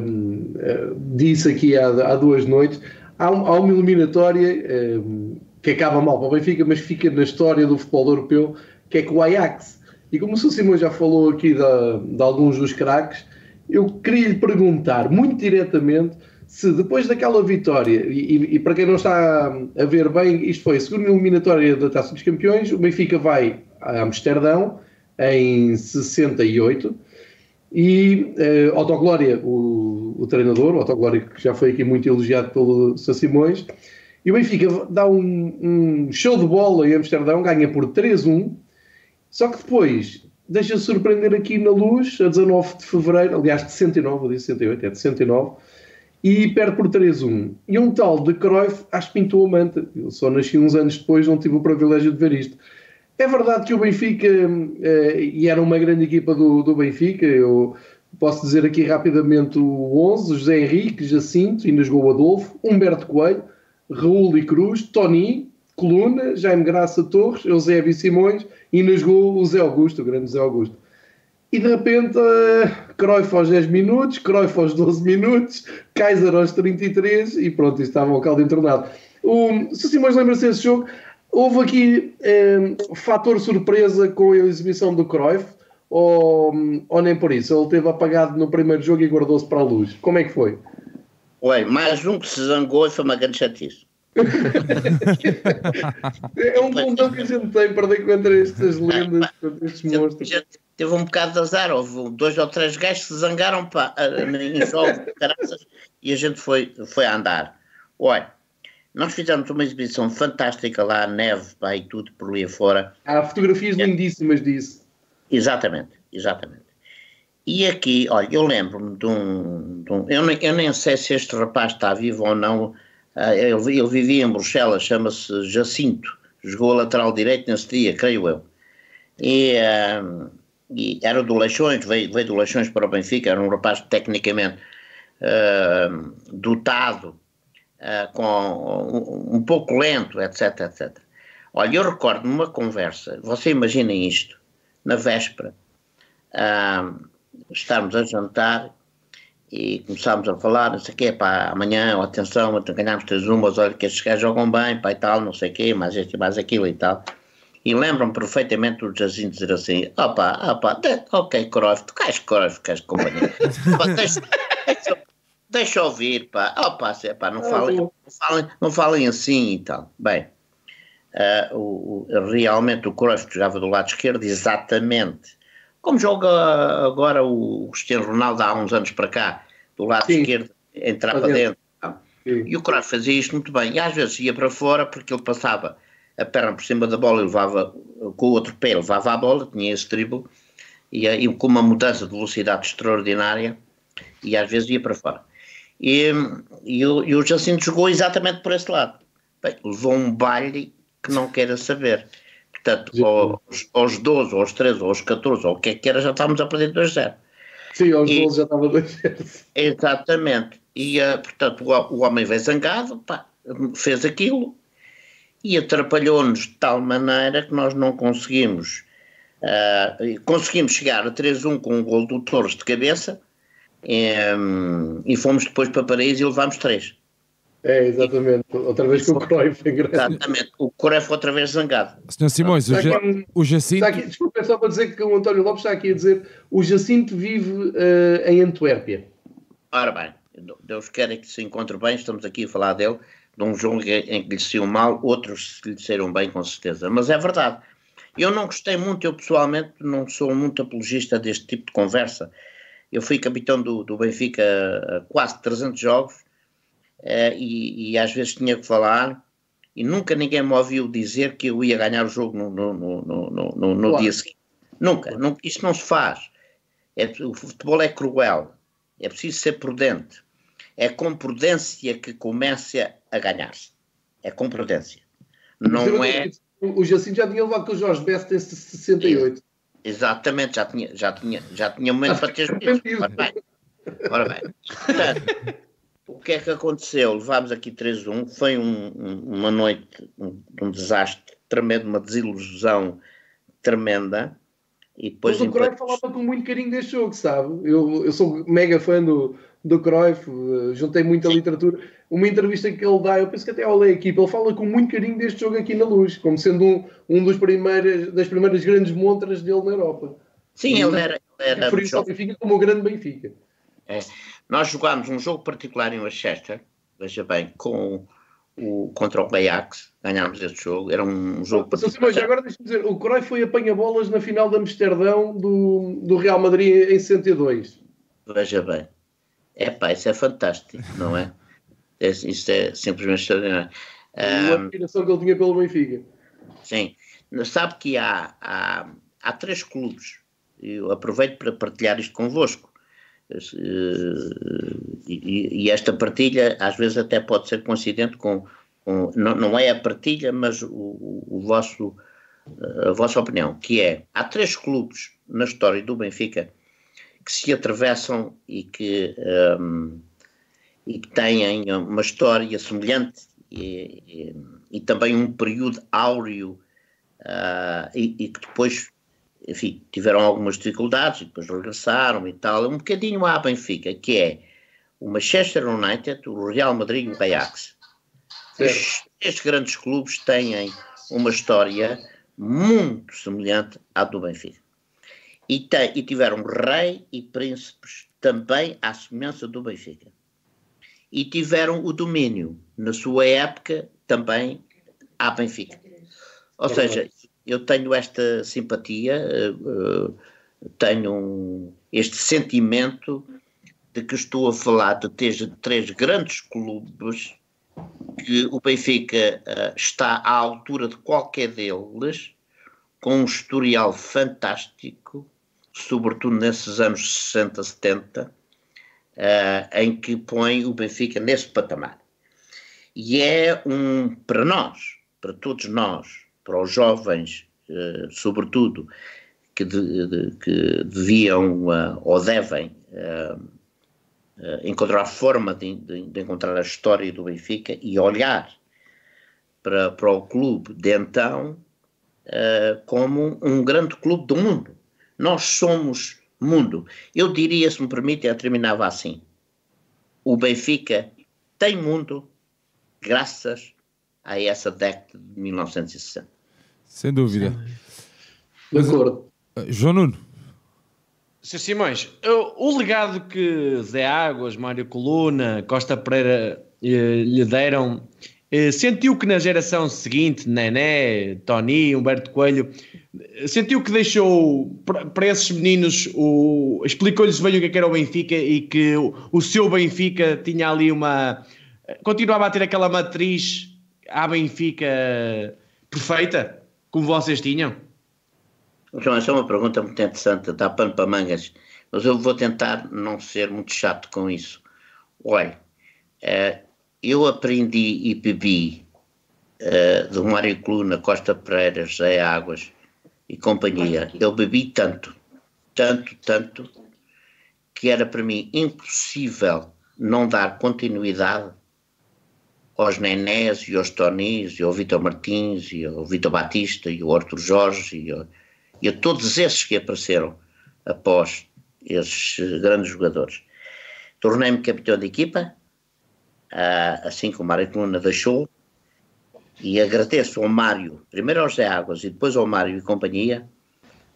eh, disse aqui há, há, duas noites. Há, há uma eliminatória eh, que acaba mal para o Benfica, mas fica na história do futebol europeu, que é com o Ajax. E como o Sr. Simão já falou aqui de, de alguns dos craques, eu queria lhe perguntar muito diretamente se depois daquela vitória, e, e, para quem não está a ver bem, isto foi a segunda eliminatória da Taça dos Campeões, o Benfica vai a Amsterdão em 68 e uh, Otto Glória, o, o treinador, o Otto Glória que já foi aqui muito elogiado pelo Sá Simões, e o Benfica dá um, um, show de bola em Amsterdão, ganha por 3-1, só que depois deixa-se surpreender aqui na luz, a 19 de fevereiro, aliás de 69, eu disse 68, é de 69, e perde por 3-1. E um tal de Cruyff acho que pintou a manta. Eu só nasci uns anos depois, não tive o privilégio de ver isto. É verdade que o Benfica, uh, e era uma grande equipa do, do Benfica, eu posso dizer aqui rapidamente o 11, José Henrique, Jacinto, ainda jogou Adolfo, Humberto Coelho, Raul e Cruz, Tony, Coluna, Jaime Graça Torres, Eusébio Simões, e ainda jogou o Zé Augusto, o grande Zé Augusto. E de repente, uh, Cruyff aos 10 minutos, Cruyff aos 12 minutos, Kaiser aos 33 e pronto, estava o caldo entornado. O, se Simões lembra-se desse jogo, houve aqui um, fator surpresa com a exibição do Cruyff ou, ou nem por isso? Ele teve apagado no primeiro jogo e guardou-se para a luz. Como é que foi? Ué, mais um que se zangou e foi uma grande chatice. é um pontão que a gente tem para contra estas lendas, contra estes monstros. Teve um bocado de azar, houve dois ou três gajos que se zangaram pá, em jogos de caraças e a gente foi, foi a andar. Olha, nós fizemos uma exibição fantástica lá, neve, pá, e tudo por ali afora. Há fotografias é. lindíssimas disso. Exatamente, exatamente. E aqui, olha, eu lembro-me de um. De um eu, nem, eu, nem, sei se este rapaz está vivo ou não. Uh, ele, ele, vivia em Bruxelas, chama-se Jacinto. Jogou a lateral direito nesse dia, creio eu. E, uh, e era do Leixões, veio, veio do Leixões para o Benfica. Era um rapaz tecnicamente uh, dotado uh, com um, um, pouco lento, etc, etc. Olha, eu recordo numa conversa, você imagina isto, na véspera, uh, estarmos a jantar e começámos a falar, não sei o quê, pá, amanhã, atenção, ganhámos três umas, olha que estes gajos jogam bem, pá, e tal, não sei o quê, mais este, mais aquilo e tal. E lembram-me perfeitamente o Jacinto dizer assim, opá, opá, ok, Cruyff, tu queres Cruyff, queres companhia. deixa, deixa, deixa ouvir, pá, oh, pá, pá não, falem, não, falem, não falem assim e tal. Bem, uh, o, o, realmente o Cruyff jogava do lado esquerdo, exatamente como joga agora o Cristiano Ronaldo há uns anos para cá, do lado Sim. esquerdo, entrar para dentro. Sim. E o Cruyff fazia isto muito bem. E às vezes ia para fora porque ele passava a perna por cima da bola e levava com o outro pé, levava a bola, tinha esse drible, e, e com uma mudança de velocidade extraordinária, e às vezes ia para fora. E, e, o, e o Jacinto jogou exatamente por esse lado. Bem, levou um baile que não queira saber. Portanto, aos, aos 12, aos 13, aos 14, ou o que é que era, já estávamos a perder 2-0. Sim, aos e, 12 já estava 2-0. Exatamente. E, uh, portanto, o, o, homem veio zangado, pá, fez aquilo e atrapalhou-nos de tal maneira que nós não conseguimos. Uh, conseguimos chegar a 3-1 com um gol do Torres de cabeça, um, e fomos depois para Paris e levámos três. É, exatamente. Outra vez com o Cruyff. Exatamente. O Cruyff outra vez zangado. Senhor Simões, o, ja, o Jacinto... Aqui, desculpa, é só para dizer que o António Lopes está aqui a dizer o Jacinto vive uh, em Antuérpia. Ora bem, Deus quer que se encontre bem, estamos aqui a falar dele, de um jogo em que lhe saiu mal, outros lhe saíram bem, com certeza. Mas é verdade. Eu não gostei muito, eu pessoalmente não sou muito apologista deste tipo de conversa. Eu fui capitão do, do Benfica quase 300 jogos uh, e, e, às vezes tinha que falar e nunca ninguém me ouviu dizer que eu ia ganhar o jogo no, no, no, no, no dia seguinte. Nunca, não, isso não se faz. É, o futebol é cruel, é preciso ser prudente. É com prudência que começa a ganhar-se. É com prudência. Não é. O Jacinto já tinha levado com o Jorge Best em 68. Exatamente, já tinha, já tinha, já tinha momento para ter Ora bem. Ora bem. Portanto, o que é que aconteceu? Levámos aqui 3-1, foi um, um, uma noite, um, um, desastre tremendo, uma desilusão tremenda. E depois Mas o Cruyff falava com muito carinho deste jogo, sabe? Eu, eu sou mega fã do, do Cruyff, uh, juntei muita literatura. Uma entrevista que ele dá, eu penso que até ao ler aqui, ele fala com muito carinho deste jogo aqui na luz, como sendo um, um dos primeiras, das primeiras grandes montras dele na Europa. Sim, ele era. Ele era por isso, o Benfica como o grande Benfica. É. Nós jogámos um jogo particular em Manchester, veja bem, com o, contra o Ajax, ganhámos esse jogo, era um jogo Mas, mas agora deixa-me dizer, o Cruyff foi apanha-bolas na final de Amsterdão do, do Real Madrid em 62. Veja bem. É pá, isso é fantástico, não é? é isso é simplesmente extraordinário. Uma um, admiração que ele tinha pelo Benfica. Sim. Sabe que há, há, há três clubes, eu aproveito para partilhar isto convosco. Eh, e, e, esta partilha às vezes até pode ser coincidente com, com não, não, é a partilha, mas o, o, vosso, a vossa opinião, que é, há três clubes na história do Benfica que se atravessam e que, um, e que têm uma história semelhante e, e, e também um período áureo uh, e, que depois enfim, tiveram algumas dificuldades e depois regressaram e tal, um bocadinho à Benfica, que é o Manchester United, o Real Madrid e o Ajax. Estes grandes clubes têm uma história muito semelhante à do Benfica. E, tem, e tiveram rei e príncipes também à semelhança do Benfica. E tiveram o domínio, na sua época, também à Benfica. Ou seja, eu tenho esta simpatia, uh, tenho um, este sentimento de que estou a falar de três, três grandes clubes que o Benfica uh, está à altura de qualquer deles, com um historial fantástico, sobretudo nesses anos 60, 70, uh, em que põe o Benfica nesse patamar. E é um, para nós, para todos nós, para os jovens, uh, sobretudo, que, de, de, que deviam uh, ou devem uh, encontrar forma de, de, de, encontrar a história do Benfica e olhar para, para o clube de então como um grande clube do mundo. Nós somos mundo. Eu diria, se me permite, eu terminava assim. O Benfica tem mundo graças a essa década de 1960. Sem dúvida. De acordo. Uh, João Nuno. Sr. Simões, o legado que Zé Águas, Mário Coluna, Costa Pereira eh, lhe deram, eh, sentiu que na geração seguinte, Nené, Tony, Humberto Coelho, sentiu que deixou para esses meninos, explicou-lhes bem o é que era o Benfica e que o, o seu Benfica tinha ali uma. continuava a ter aquela matriz à Benfica perfeita? como vocês tinham? João, essa é uma pergunta muito interessante, dá pano para mangas, mas eu vou tentar não ser muito chato com isso. Olha, uh, eu aprendi e bebi uh, do Mário Coluna, Costa Pereira, José Águas e companhia. Eu bebi tanto, tanto, tanto, que era para mim impossível não dar continuidade aos Nenés e aos Tonis e ao Vitor Martins e ao Vitor Batista e ao Arthur Jorge e, ao, e a todos esses que apareceram após esses grandes jogadores. tornei-me capitão de equipa, assim como a Mário Coluna deixou, e agradeço ao Mário, primeiro ao José Águas e depois ao Mário e companhia,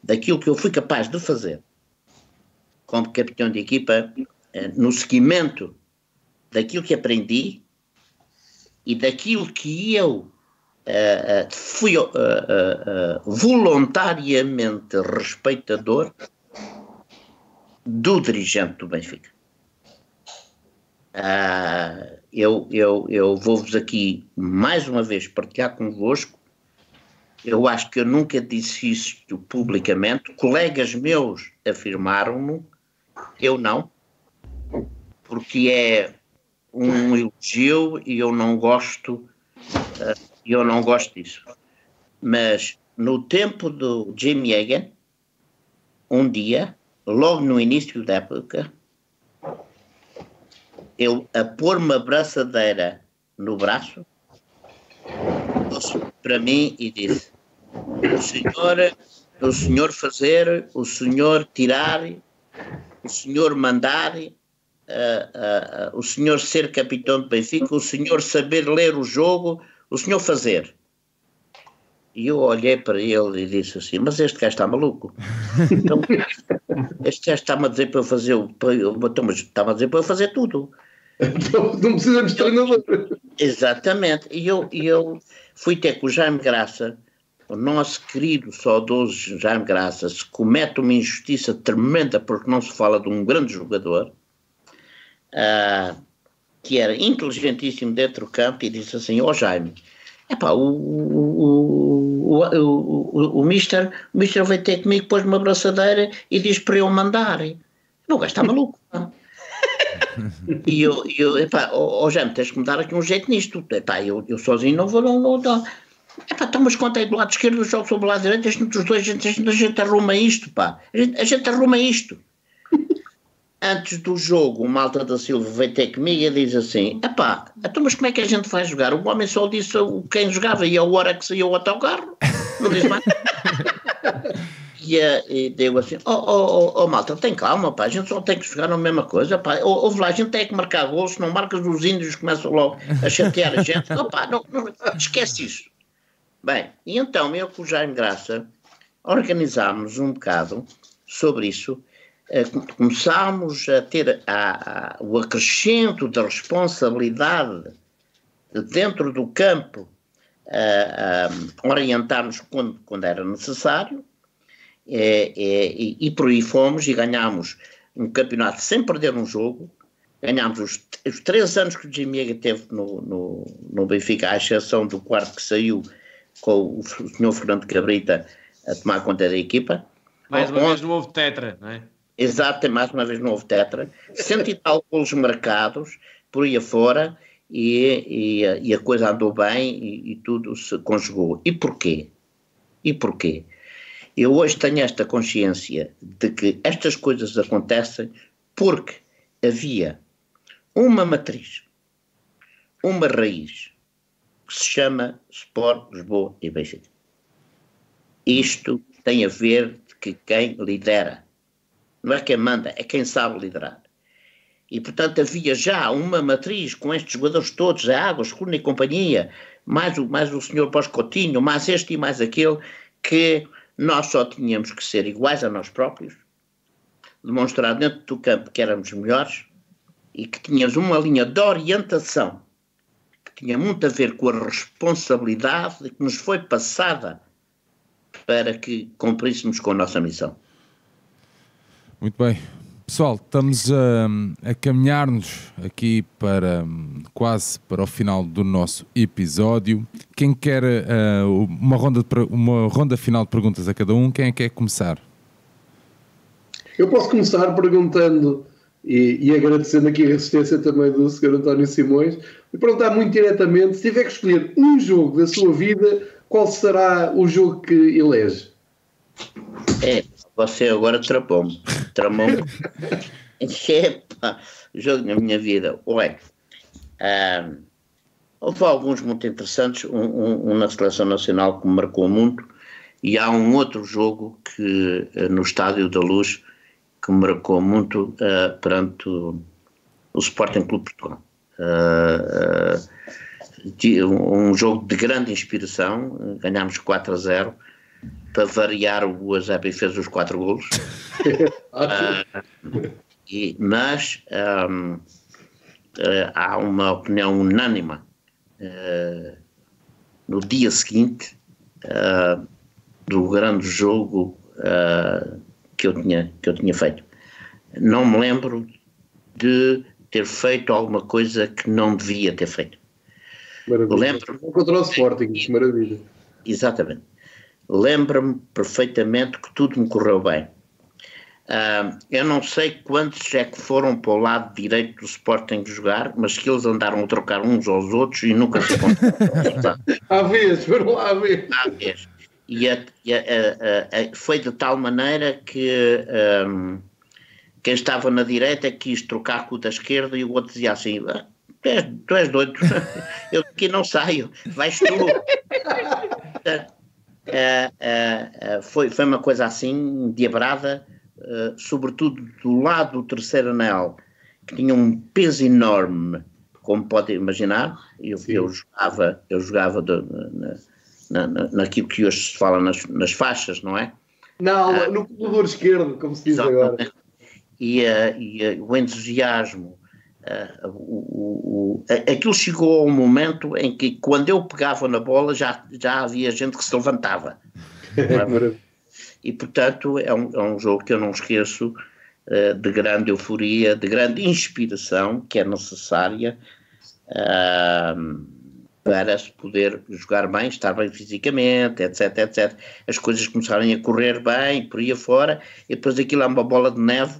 daquilo que eu fui capaz de fazer como capitão de equipa, uh, no seguimento daquilo que aprendi e daquilo que eu uh, fui voluntariamente respeitador do dirigente do Benfica. Uh, eu eu, eu vou-vos aqui mais uma vez partilhar convosco. Eu acho que eu nunca disse isto publicamente. Colegas meus afirmaram-no, eu não, porque é um elogio e eu não gosto, uh, eu não gosto disso. Mas no tempo do Jim Yeagan, um dia, logo no início da época, eu a pôr uma braçadeira no braço para mim e disse: o senhor, o senhor fazer, o senhor tirar, o senhor mandar, uh, uh, uh, o senhor ser capitão de Benfica, o senhor saber ler o jogo, o senhor fazer. E eu olhei para ele e disse assim: Mas este gajo está maluco. Então, este gajo está-me a dizer para eu fazer. Para eu, então, está-me a dizer para eu fazer tudo. Então, não precisamos de treinador. Exatamente. E eu, eu fui ter com o Jaime Graça, o nosso querido, saudoso Jaime Graça, se comete uma injustiça tremenda porque não se fala de um grande jogador, uh, que era inteligentíssimo dentro do campo, e disse assim: Ó oh, Jaime, epá, o, o, o, o, o, Mister, o Mister veio ter comigo, pôs uma braçadeira e diz para eu mandar. O gajo está maluco. e eu, eu epá, oh, oh Jaime, tens que me dar aqui um jeito nisto. Epá, eu, eu sozinho não vou, não, não, não. Epá, então, mas quanto é do lado esquerdo, eu jogo sobre o lado direito, entre os dois, a gente, a gente, a gente arruma isto, pá. A gente, a gente arruma isto. Antes do jogo, o Malta da Silva veio ter comigo e diz assim: epá, então, mas como é que a gente vai jogar? O homem só disse quem jogava e a hora que saiu o autocarro. Não diz mais. e, e deu assim: oh, oh, oh, oh, malta, tem calma, pá, a gente só tem que jogar na mesma coisa, pá. Ouve lá, a gente tem que marcar gols, se não marcas os índios começam logo a chatear a gente. Oh, pá, não, não, esquece isso. Bem, e então eu com o Jaime Graça organizámos um bocado sobre isso. Eh, começámos a ter a, a, o acrescento da responsabilidade dentro do campo, a, a orientar-nos quando, quando era necessário, é, é, e, e, por aí fomos e ganhámos um campeonato sem perder um jogo. Ganhámos os, os três anos que o Jimmy teve no, no, no, Benfica, à exceção do quarto que saiu com o, senhor Fernando Cabrita a tomar conta da equipa. Mais uma vez no houve tetra, não é? Exato, mais uma vez no houve tetra. Cento e tal golos marcados, por aí afora, e, e, e a coisa andou bem e, e tudo se conjugou. E porquê? E porquê? Eu hoje tenho esta consciência de que estas coisas acontecem porque havia uma matriz, uma raiz, que se chama Sport Lisboa e Benfica. Isto tem a ver que quem lidera, não é quem manda, é quem sabe liderar. E, portanto, havia já uma matriz com estes jogadores todos, a Águas, Cuna e companhia, mais o, mais o senhor Pós-Coutinho, mais este e mais aquele, que nós só tínhamos que ser iguais a nós próprios, demonstrar dentro do campo que éramos melhores e que tínhamos uma linha de orientação que tinha muito a ver com a responsabilidade que nos foi passada para que cumpríssemos com a nossa missão. Muito bem. Pessoal, estamos a, a caminhar-nos aqui para quase para o final do nosso episódio. Quem quer uh, uma, ronda de, uma ronda final de perguntas a cada um, quem é que quer começar? Eu posso começar perguntando e, e agradecendo aqui a resistência também do Sr. António Simões e perguntar muito diretamente: se tiver que escolher um jogo da sua vida, qual será o jogo que elege? É, você agora tramou-me. Tramou-me. Epa, jogo na minha vida. Ué, ah, houve alguns muito interessantes, um, um, um, na Seleção Nacional que me marcou muito, e há um outro jogo que no Estádio da Luz que me marcou muito uh, perante, do Sporting Clube Portugal. Uh, um jogo de grande inspiração, ganhámos 4 a 0. Para variar, o Azebi fez os 4 golos. uh, e, mas um, uh, há uma opinião unânime no dia seguinte do grande jogo que, eu tinha, que eu tinha feito. Não me lembro de ter feito alguma coisa que não devia ter feito. Lembro. Contra o Sporting, maravilha. Exatamente. Lembro-me perfeitamente que tudo me correu bem. Uh, eu não sei quantos é que foram para o lado direito do Sporting jogar, mas que eles andaram a trocar uns aos outros e nunca se encontraram. Há vezes, foram lá a vez. Há vezes. E a, a, a, foi de tal maneira que um, quem estava na direita quis trocar com o da esquerda e o outro dizia assim: ah, tu, és, tu és doido, eu daqui não saio, vais tu. uh, uh, foi, foi uma coisa assim, diabrada, sobretudo do lado do terceiro anel, que tinha um peso enorme, como pode imaginar. Eu, eu jogava, eu jogava de, na, na, naquilo que hoje se fala nas, nas faixas, não é? Não, ah, no corredor esquerdo, como se diz agora. E, uh, e o entusiasmo, uh, o, o, aquilo chegou a um momento em que quando eu pegava na bola já, já havia gente que se levantava. É? e portanto é um, é um jogo que eu não esqueço de grande euforia, de grande inspiração que é necessária. Uh, para se poder jogar bem, estar bem fisicamente, etc, etc. As coisas começarem a correr bem, por aí afora, e depois aquilo é uma bola de neve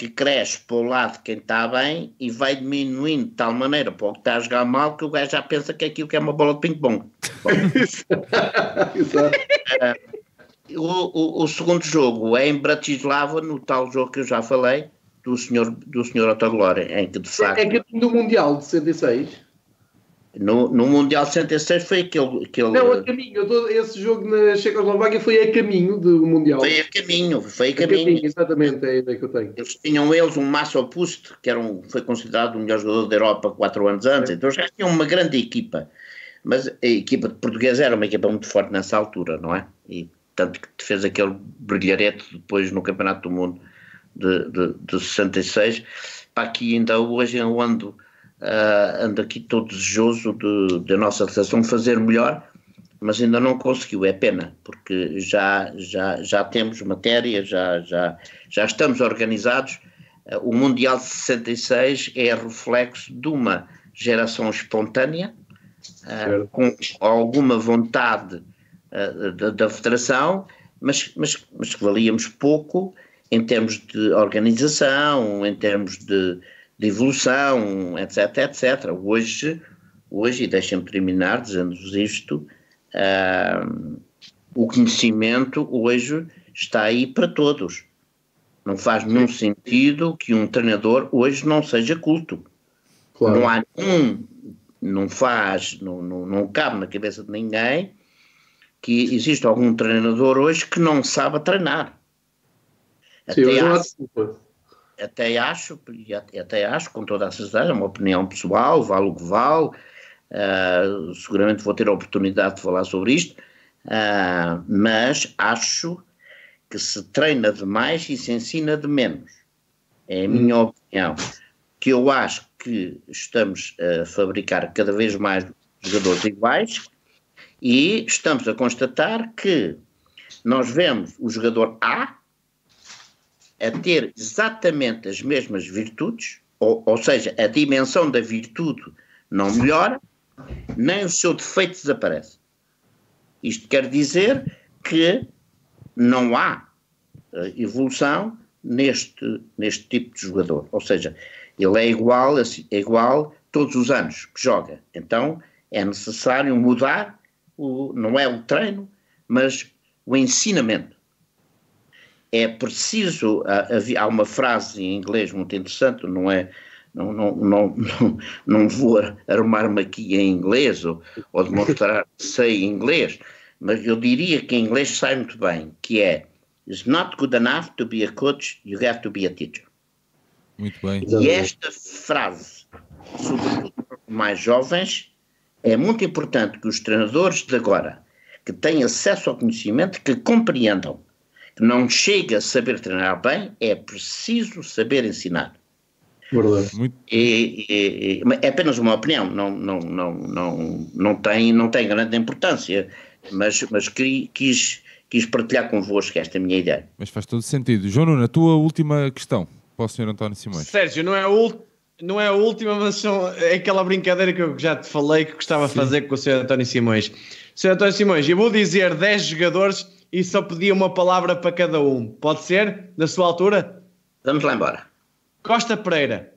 que cresce para o lado de quem está bem e vai diminuindo de tal maneira para o que está a jogar mal que o gajo já pensa que aquilo que é uma bola de ping-pong. uh, o, o, o, segundo jogo é em Bratislava, no tal jogo que eu já falei, do senhor, do senhor Autoglória, em que de facto... É que é do Mundial de 66? No, no Mundial 66 foi aquele. aquele não, a caminho. Tô, esse jogo na Checoslováquia foi a caminho do Mundial. Foi a caminho, foi a caminho. A caminho exatamente, é a ideia que eu tenho. Eles tinham eles um Massa Opust, que era um, foi considerado o melhor jogador da Europa quatro anos antes, é. então já tinham uma grande equipa. Mas a equipa de portuguesa era uma equipa muito forte nessa altura, não é? E tanto que fez aquele brilharete depois no Campeonato do Mundo de, de, de 66. Para aqui ainda hoje eu ando uh, ando aqui todo desejoso de, de a nossa redação fazer melhor, mas ainda não conseguiu, é pena, porque já, já, já temos matéria, já, já, já estamos organizados. Uh, o Mundial de 66 é reflexo de uma geração espontânea, uh, com alguma vontade da, da Federação, mas, mas, mas que valíamos pouco em termos de organização, em termos de, de evolução, etc, etc. Hoje, hoje e deixem-me terminar dizendo-vos isto, uh, o conhecimento hoje está aí para todos. Não faz nenhum sentido que um treinador hoje não seja culto. Claro. Não há um, não faz, não, não, não cabe na cabeça de ninguém que existe algum treinador hoje que não sabe treinar. Sim, Até há, até acho, até acho, com toda a certeza, é uma opinião pessoal, vale o que vale, uh, seguramente vou ter a oportunidade de falar sobre isto, uh, mas acho que se treina demais e se ensina de menos. É a minha hum. opinião. Que eu acho que estamos a fabricar cada vez mais jogadores iguais e estamos a constatar que nós vemos o jogador A a ter exatamente as mesmas virtudes, ou, ou seja, a dimensão da virtude não melhora, nem o seu defeito desaparece. Isto quer dizer que não há eh, evolução neste, neste tipo de jogador. Ou seja, ele é igual, é igual todos os anos que joga. Então é necessário mudar, o, não é o treino, mas o ensinamento é preciso, há uma frase em inglês muito interessante, não é, não, não, não, não, vou arrumar-me aqui em inglês ou, ou demonstrar que sei inglês, mas eu diria que em inglês sai muito bem, que é It's not good enough to be a coach, you have to be a teacher. Muito bem. E esta frase, sobretudo para os mais jovens, é muito importante que os treinadores de agora, que têm acesso ao conhecimento, que compreendam não chega a saber treinar bem, é preciso saber ensinar. Verdade. Muito, E, e- e- é apenas uma opinião, não, não, não, não, não, tem, não tem grande importância, mas, mas quis, quis, quis partilhar convosco esta minha ideia. mas faz todo sentido. João Nuno, a tua última questão para o Sr. António Simões. Sérgio, não é, a ul- não é a última, mas são, é aquela brincadeira que eu já te falei que gostava de fazer com o Sr. António Simões. Sr. António Simões, eu vou dizer 10 jogadores e só pedia uma palavra para cada um. Pode ser? Na sua altura? Vamos lá embora. Costa Pereira,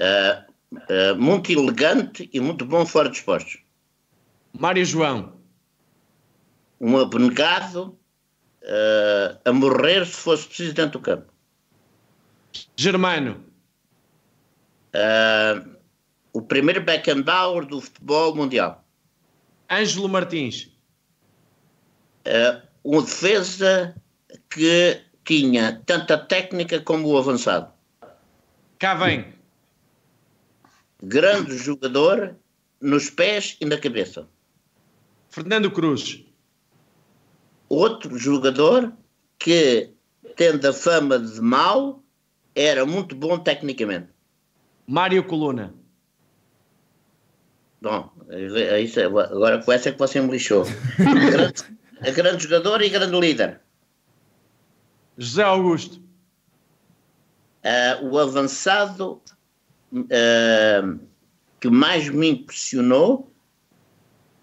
Ah, ah, muito elegante e muito bom fora de postos. Mário João, Um abnegado ah, a morrer se fosse preciso dentro do campo. Germano, o primeiro Beckenbauer do futebol mundial. Ângelo Martins, Ah, um defesa que tinha tanta técnica como o avançado. cá vem. Grande jogador nos pés e na cabeça. Fernando Cruz, Outro jogador que, tendo a fama de mau, era muito bom tecnicamente. Mário Coluna, Bom, isso, é- agora com essa é que você me lixou. grande, grande jogador e grande líder. José Augusto, Ah, o avançado ah, que mais me impressionou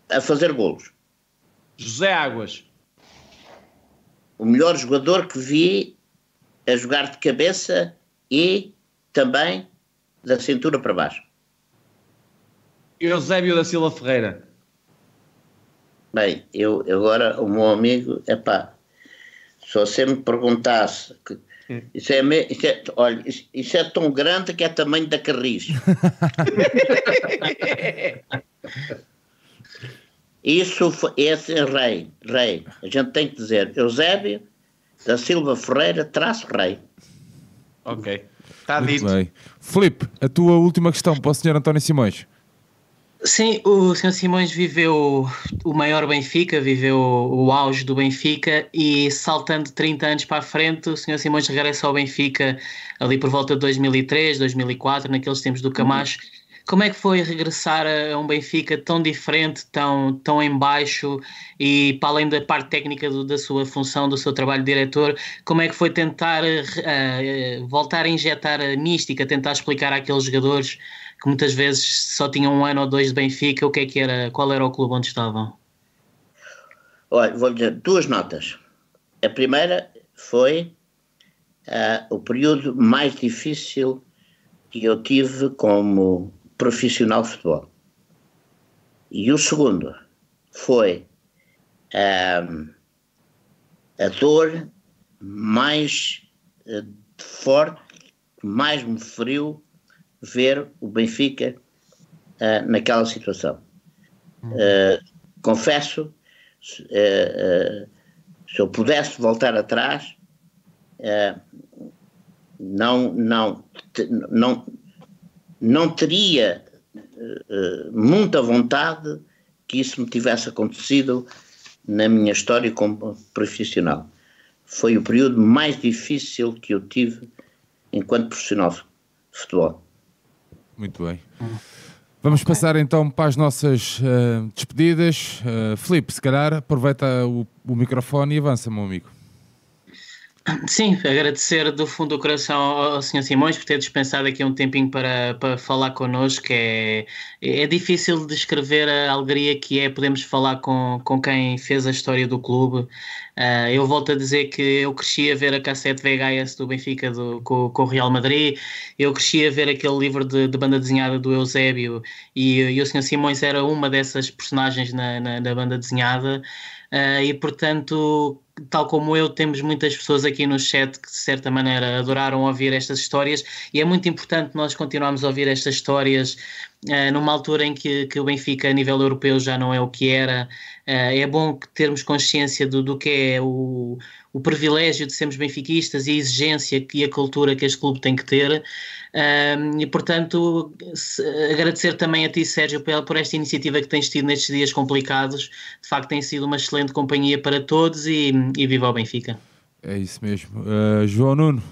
a fazer golos. José Águas, O melhor jogador que vi a jogar de cabeça e também da cintura para baixo. Eusébio da Silva Ferreira, Bem, eu agora, o meu amigo, epá, se você me perguntasse, que, isso, é, me- isso é- olha, isso, isso é tão grande que é tamanho da carris. isso foi, esse é rei, rei. A gente tem que dizer, Eusébio da Silva Ferreira, traço rei. ok. Está dito. bem. Filipe, a tua última questão para o Sr. António Simões. Sim, o Sr. Simões viveu o maior Benfica, viveu o auge do Benfica e saltando 30 anos para a frente, o Sr. Simões regressa ao Benfica ali por volta de 2003, 2004, naqueles tempos do Camacho. Como é que foi regressar a um Benfica tão diferente, tão, tão em baixo e para além da parte técnica do- da sua função, do seu trabalho de diretor, como é que foi tentar eh, voltar a injetar a mística, tentar explicar àqueles jogadores que muitas vezes só tinham um ano ou dois de Benfica, o que é que era, qual era o clube onde estavam? Olha, vou dizer duas notas. A primeira foi ah, o período mais difícil que eu tive como profissional de futebol. E o segundo foi ah, a dor mais eh, forte, que mais me feriu ver o Benfica ah, naquela situação. Ah, confesso se, eh, se eu pudesse voltar atrás, não, não, te- não, não teria muita vontade que isso me tivesse acontecido na minha história como profissional. Foi o período mais difícil que eu tive enquanto profissional de futebol. Muito bem. Vamos passar então para as nossas eh, despedidas. Uh, Filipe, se calhar aproveita o, o microfone e avança, meu amigo. Sim, agradecer do fundo do coração ao Sr. Simões por ter dispensado aqui um tempinho para, para falar connosco. É, é difícil descrever a alegria que é podermos falar com, com quem fez a história do clube. Uh, eu volto a dizer que eu cresci a ver a cassete VHS do Benfica do, com, com o Real Madrid, eu cresci a ver aquele livro de, de banda desenhada do Eusébio e, e o Sr. Simões era uma dessas personagens na, na, na banda desenhada. Uh, e portanto, tal como eu, temos muitas pessoas aqui no chat que de certa maneira adoraram ouvir estas histórias e é muito importante nós continuarmos a ouvir estas histórias uh, numa altura em que, que, o Benfica a nível europeu já não é o que era. Uh, é bom termos consciência do, do que é o, o privilégio de sermos benfiquistas e a exigência e a cultura que este clube tem que ter. e portanto, se, agradecer também a ti, Sérgio, por, por esta iniciativa que tens tido nestes dias complicados. De facto, tem sido uma excelente companhia para todos e, e viva o Benfica. É isso mesmo. Uh, João Nuno.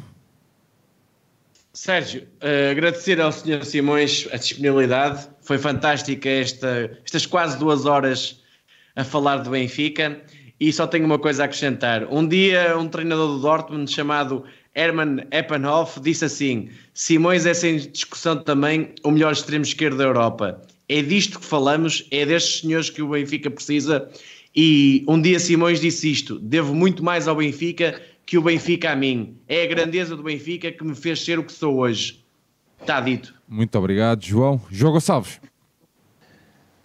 Sérgio, uh, agradecer ao Sr. Simões a disponibilidade. Foi fantástica esta, estas quase duas horas a falar do Benfica. E só tenho uma coisa a acrescentar. Um dia, um treinador do Dortmund chamado Hermann Eppenhoff disse assim: Simões é sem discussão também o melhor extremo esquerdo da Europa. É disto que falamos, é destes senhores que o Benfica precisa e um dia Simões disse isto: devo muito mais ao Benfica que o Benfica a mim. É a grandeza do Benfica que me fez ser o que sou hoje. Está dito. Muito obrigado, João. João Gonçalves.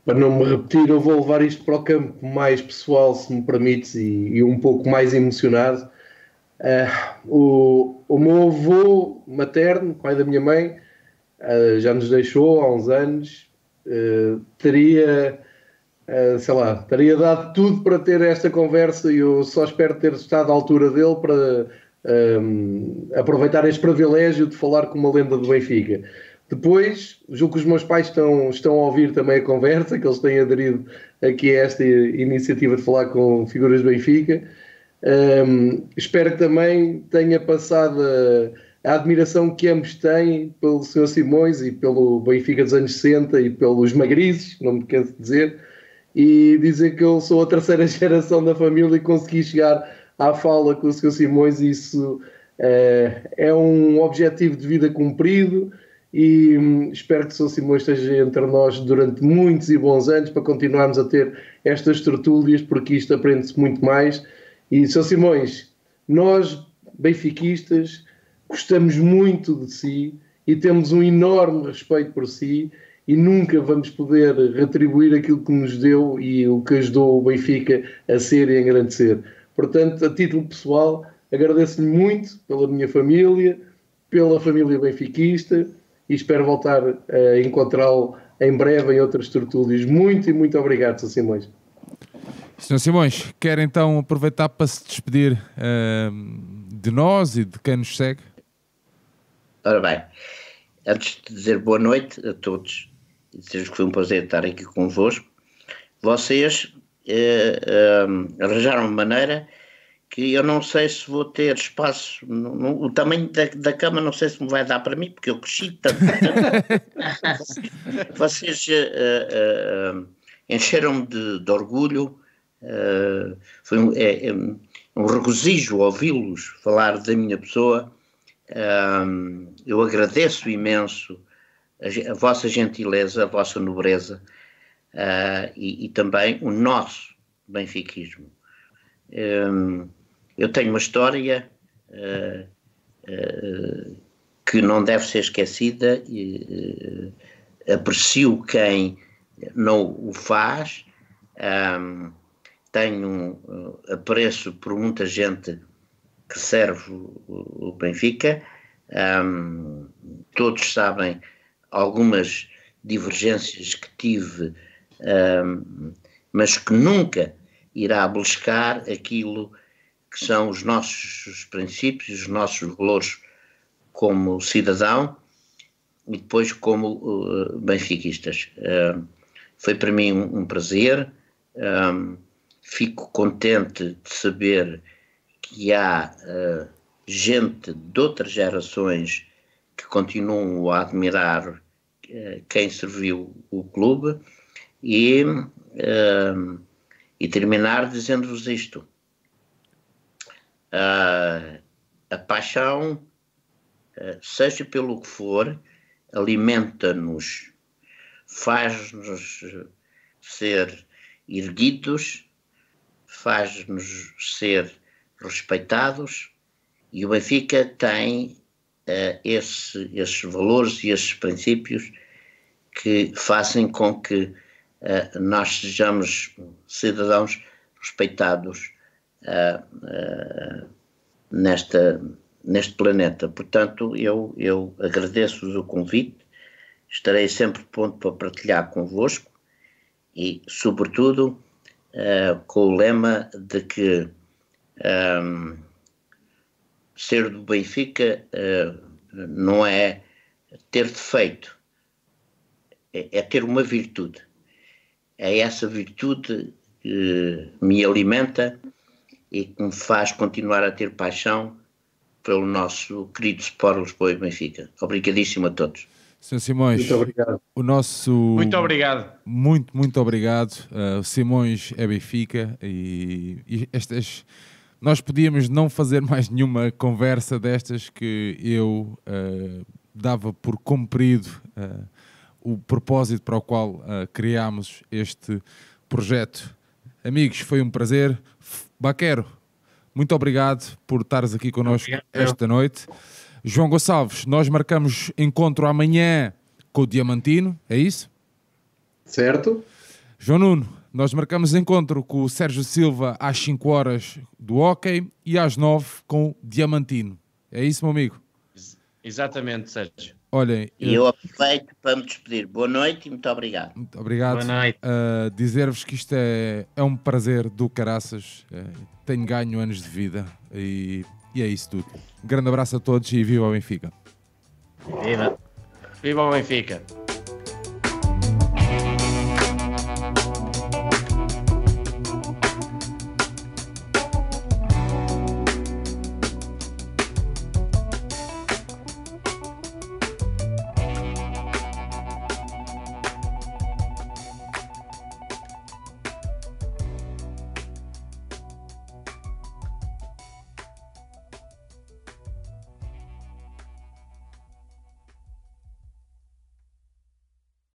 Para não me repetir, eu vou levar isto para o campo mais pessoal, se me permites, e, e um pouco mais emocionado. Uh, o, o meu avô materno, pai da minha mãe, uh, já nos deixou há uns anos. Uh, teria Uh, sei lá, teria dado tudo para ter esta conversa e eu só espero ter estado à altura dele para um, aproveitar este privilégio de falar com uma lenda do Benfica. Depois, julgo que os meus pais estão, estão a ouvir também a conversa, que eles têm aderido aqui a esta iniciativa de falar com figuras do Benfica. Um, espero que também tenha passado a, a, admiração que ambos têm pelo Sr. Simões e pelo Benfica dos anos 60 e pelos magrizes, não me canso de dizer e dizer que eu sou a terceira geração da família e consegui chegar à fala com o Sr. Simões. Isso é, é um objetivo de vida cumprido e hum, espero que o Sr. Simões esteja entre nós durante muitos e bons anos para continuarmos a ter estas tertúlias, porque isto aprende-se muito mais. E, Sr. Simões, nós, benfiquistas, gostamos muito de si e temos um enorme respeito por si e nunca vamos poder retribuir aquilo que nos deu e o que ajudou o Benfica a ser e a engrandecer. Portanto, a título pessoal, agradeço-lhe muito pela minha família, pela família benfiquista e espero voltar a encontrá-lo em breve em outras tertúlias. Muito e muito obrigado, Sr. Simões. Sr. Simões, quer então aproveitar para se despedir uh, de nós e de quem nos segue? Ora bem, antes de dizer boa noite a todos dizer que foi um prazer estar aqui convosco. Vocês eh, eh, arranjaram uma maneira que eu não sei se vou ter espaço, no, no, o tamanho da, da, cama não sei se me vai dar para mim, porque eu cresci tanto. vocês uh, uh, encheram-me de, de, orgulho, uh, foi um, é, é um regozijo ouvi-los falar da minha pessoa. eu agradeço imenso a, vossa gentileza, a vossa nobreza uh, e, e, também o nosso benfiquismo. Um, eu tenho uma história uh, uh, que não deve ser esquecida e aprecio quem não o faz. Um, tenho apreço por muita gente que serve o, o Benfica. Um, todos sabem algumas divergências que tive, um, mas que nunca irá buscar aquilo que são os nossos princípios, os nossos valores como cidadão e depois como uh, benfiquistas. Uh, foi para mim um, um prazer, um, fico contente de saber que há uh, gente de outras gerações que continuam a admirar quem serviu o clube e, uh, e terminar dizendo-vos isto. Uh, a paixão, seja pelo que for, alimenta-nos, faz-nos ser erguidos, faz-nos ser respeitados e o Benfica tem uh, esse, esses valores e esses princípios que fazem com que uh, nós sejamos cidadãos respeitados uh, nesta, neste planeta. Portanto, eu, eu agradeço-vos o convite, estarei sempre pronto para partilhar convosco e, sobretudo, uh, com o lema de que um, ser do Benfica uh, não é ter defeito, é, é ter uma virtude. É essa virtude que me alimenta e que me faz continuar a ter paixão pelo nosso querido Sport Lisboa e Benfica. Obrigadíssimo a todos. Sr. Simões, Muito obrigado. o nosso. Muito obrigado. Muito, muito obrigado. Uh, Simões é Benfica e, e, estas. Nós podíamos não fazer mais nenhuma conversa destas que eu uh, dava por cumprido uh, o propósito para o qual criámos este projeto. Amigos, foi um prazer. Baquero, muito obrigado por estares aqui connosco obrigado. esta noite. João Gonçalves, nós marcamos encontro amanhã com o Diamantino, é isso? Certo. João Nuno, nós marcamos encontro com o Sérgio Silva às 5 horas do hockey e às 9 com o Diamantino. É isso, meu amigo? Exatamente, Sérgio. Olhem, e eu aproveito para me despedir. Boa noite e muito obrigado. Muito obrigado. Boa noite. Uh, Dizer-vos que isto é, é um prazer do caraças. Uh, tenho ganho anos de vida e e é isso tudo. Um grande abraço a todos e viva o Benfica. Viva! Viva o Benfica!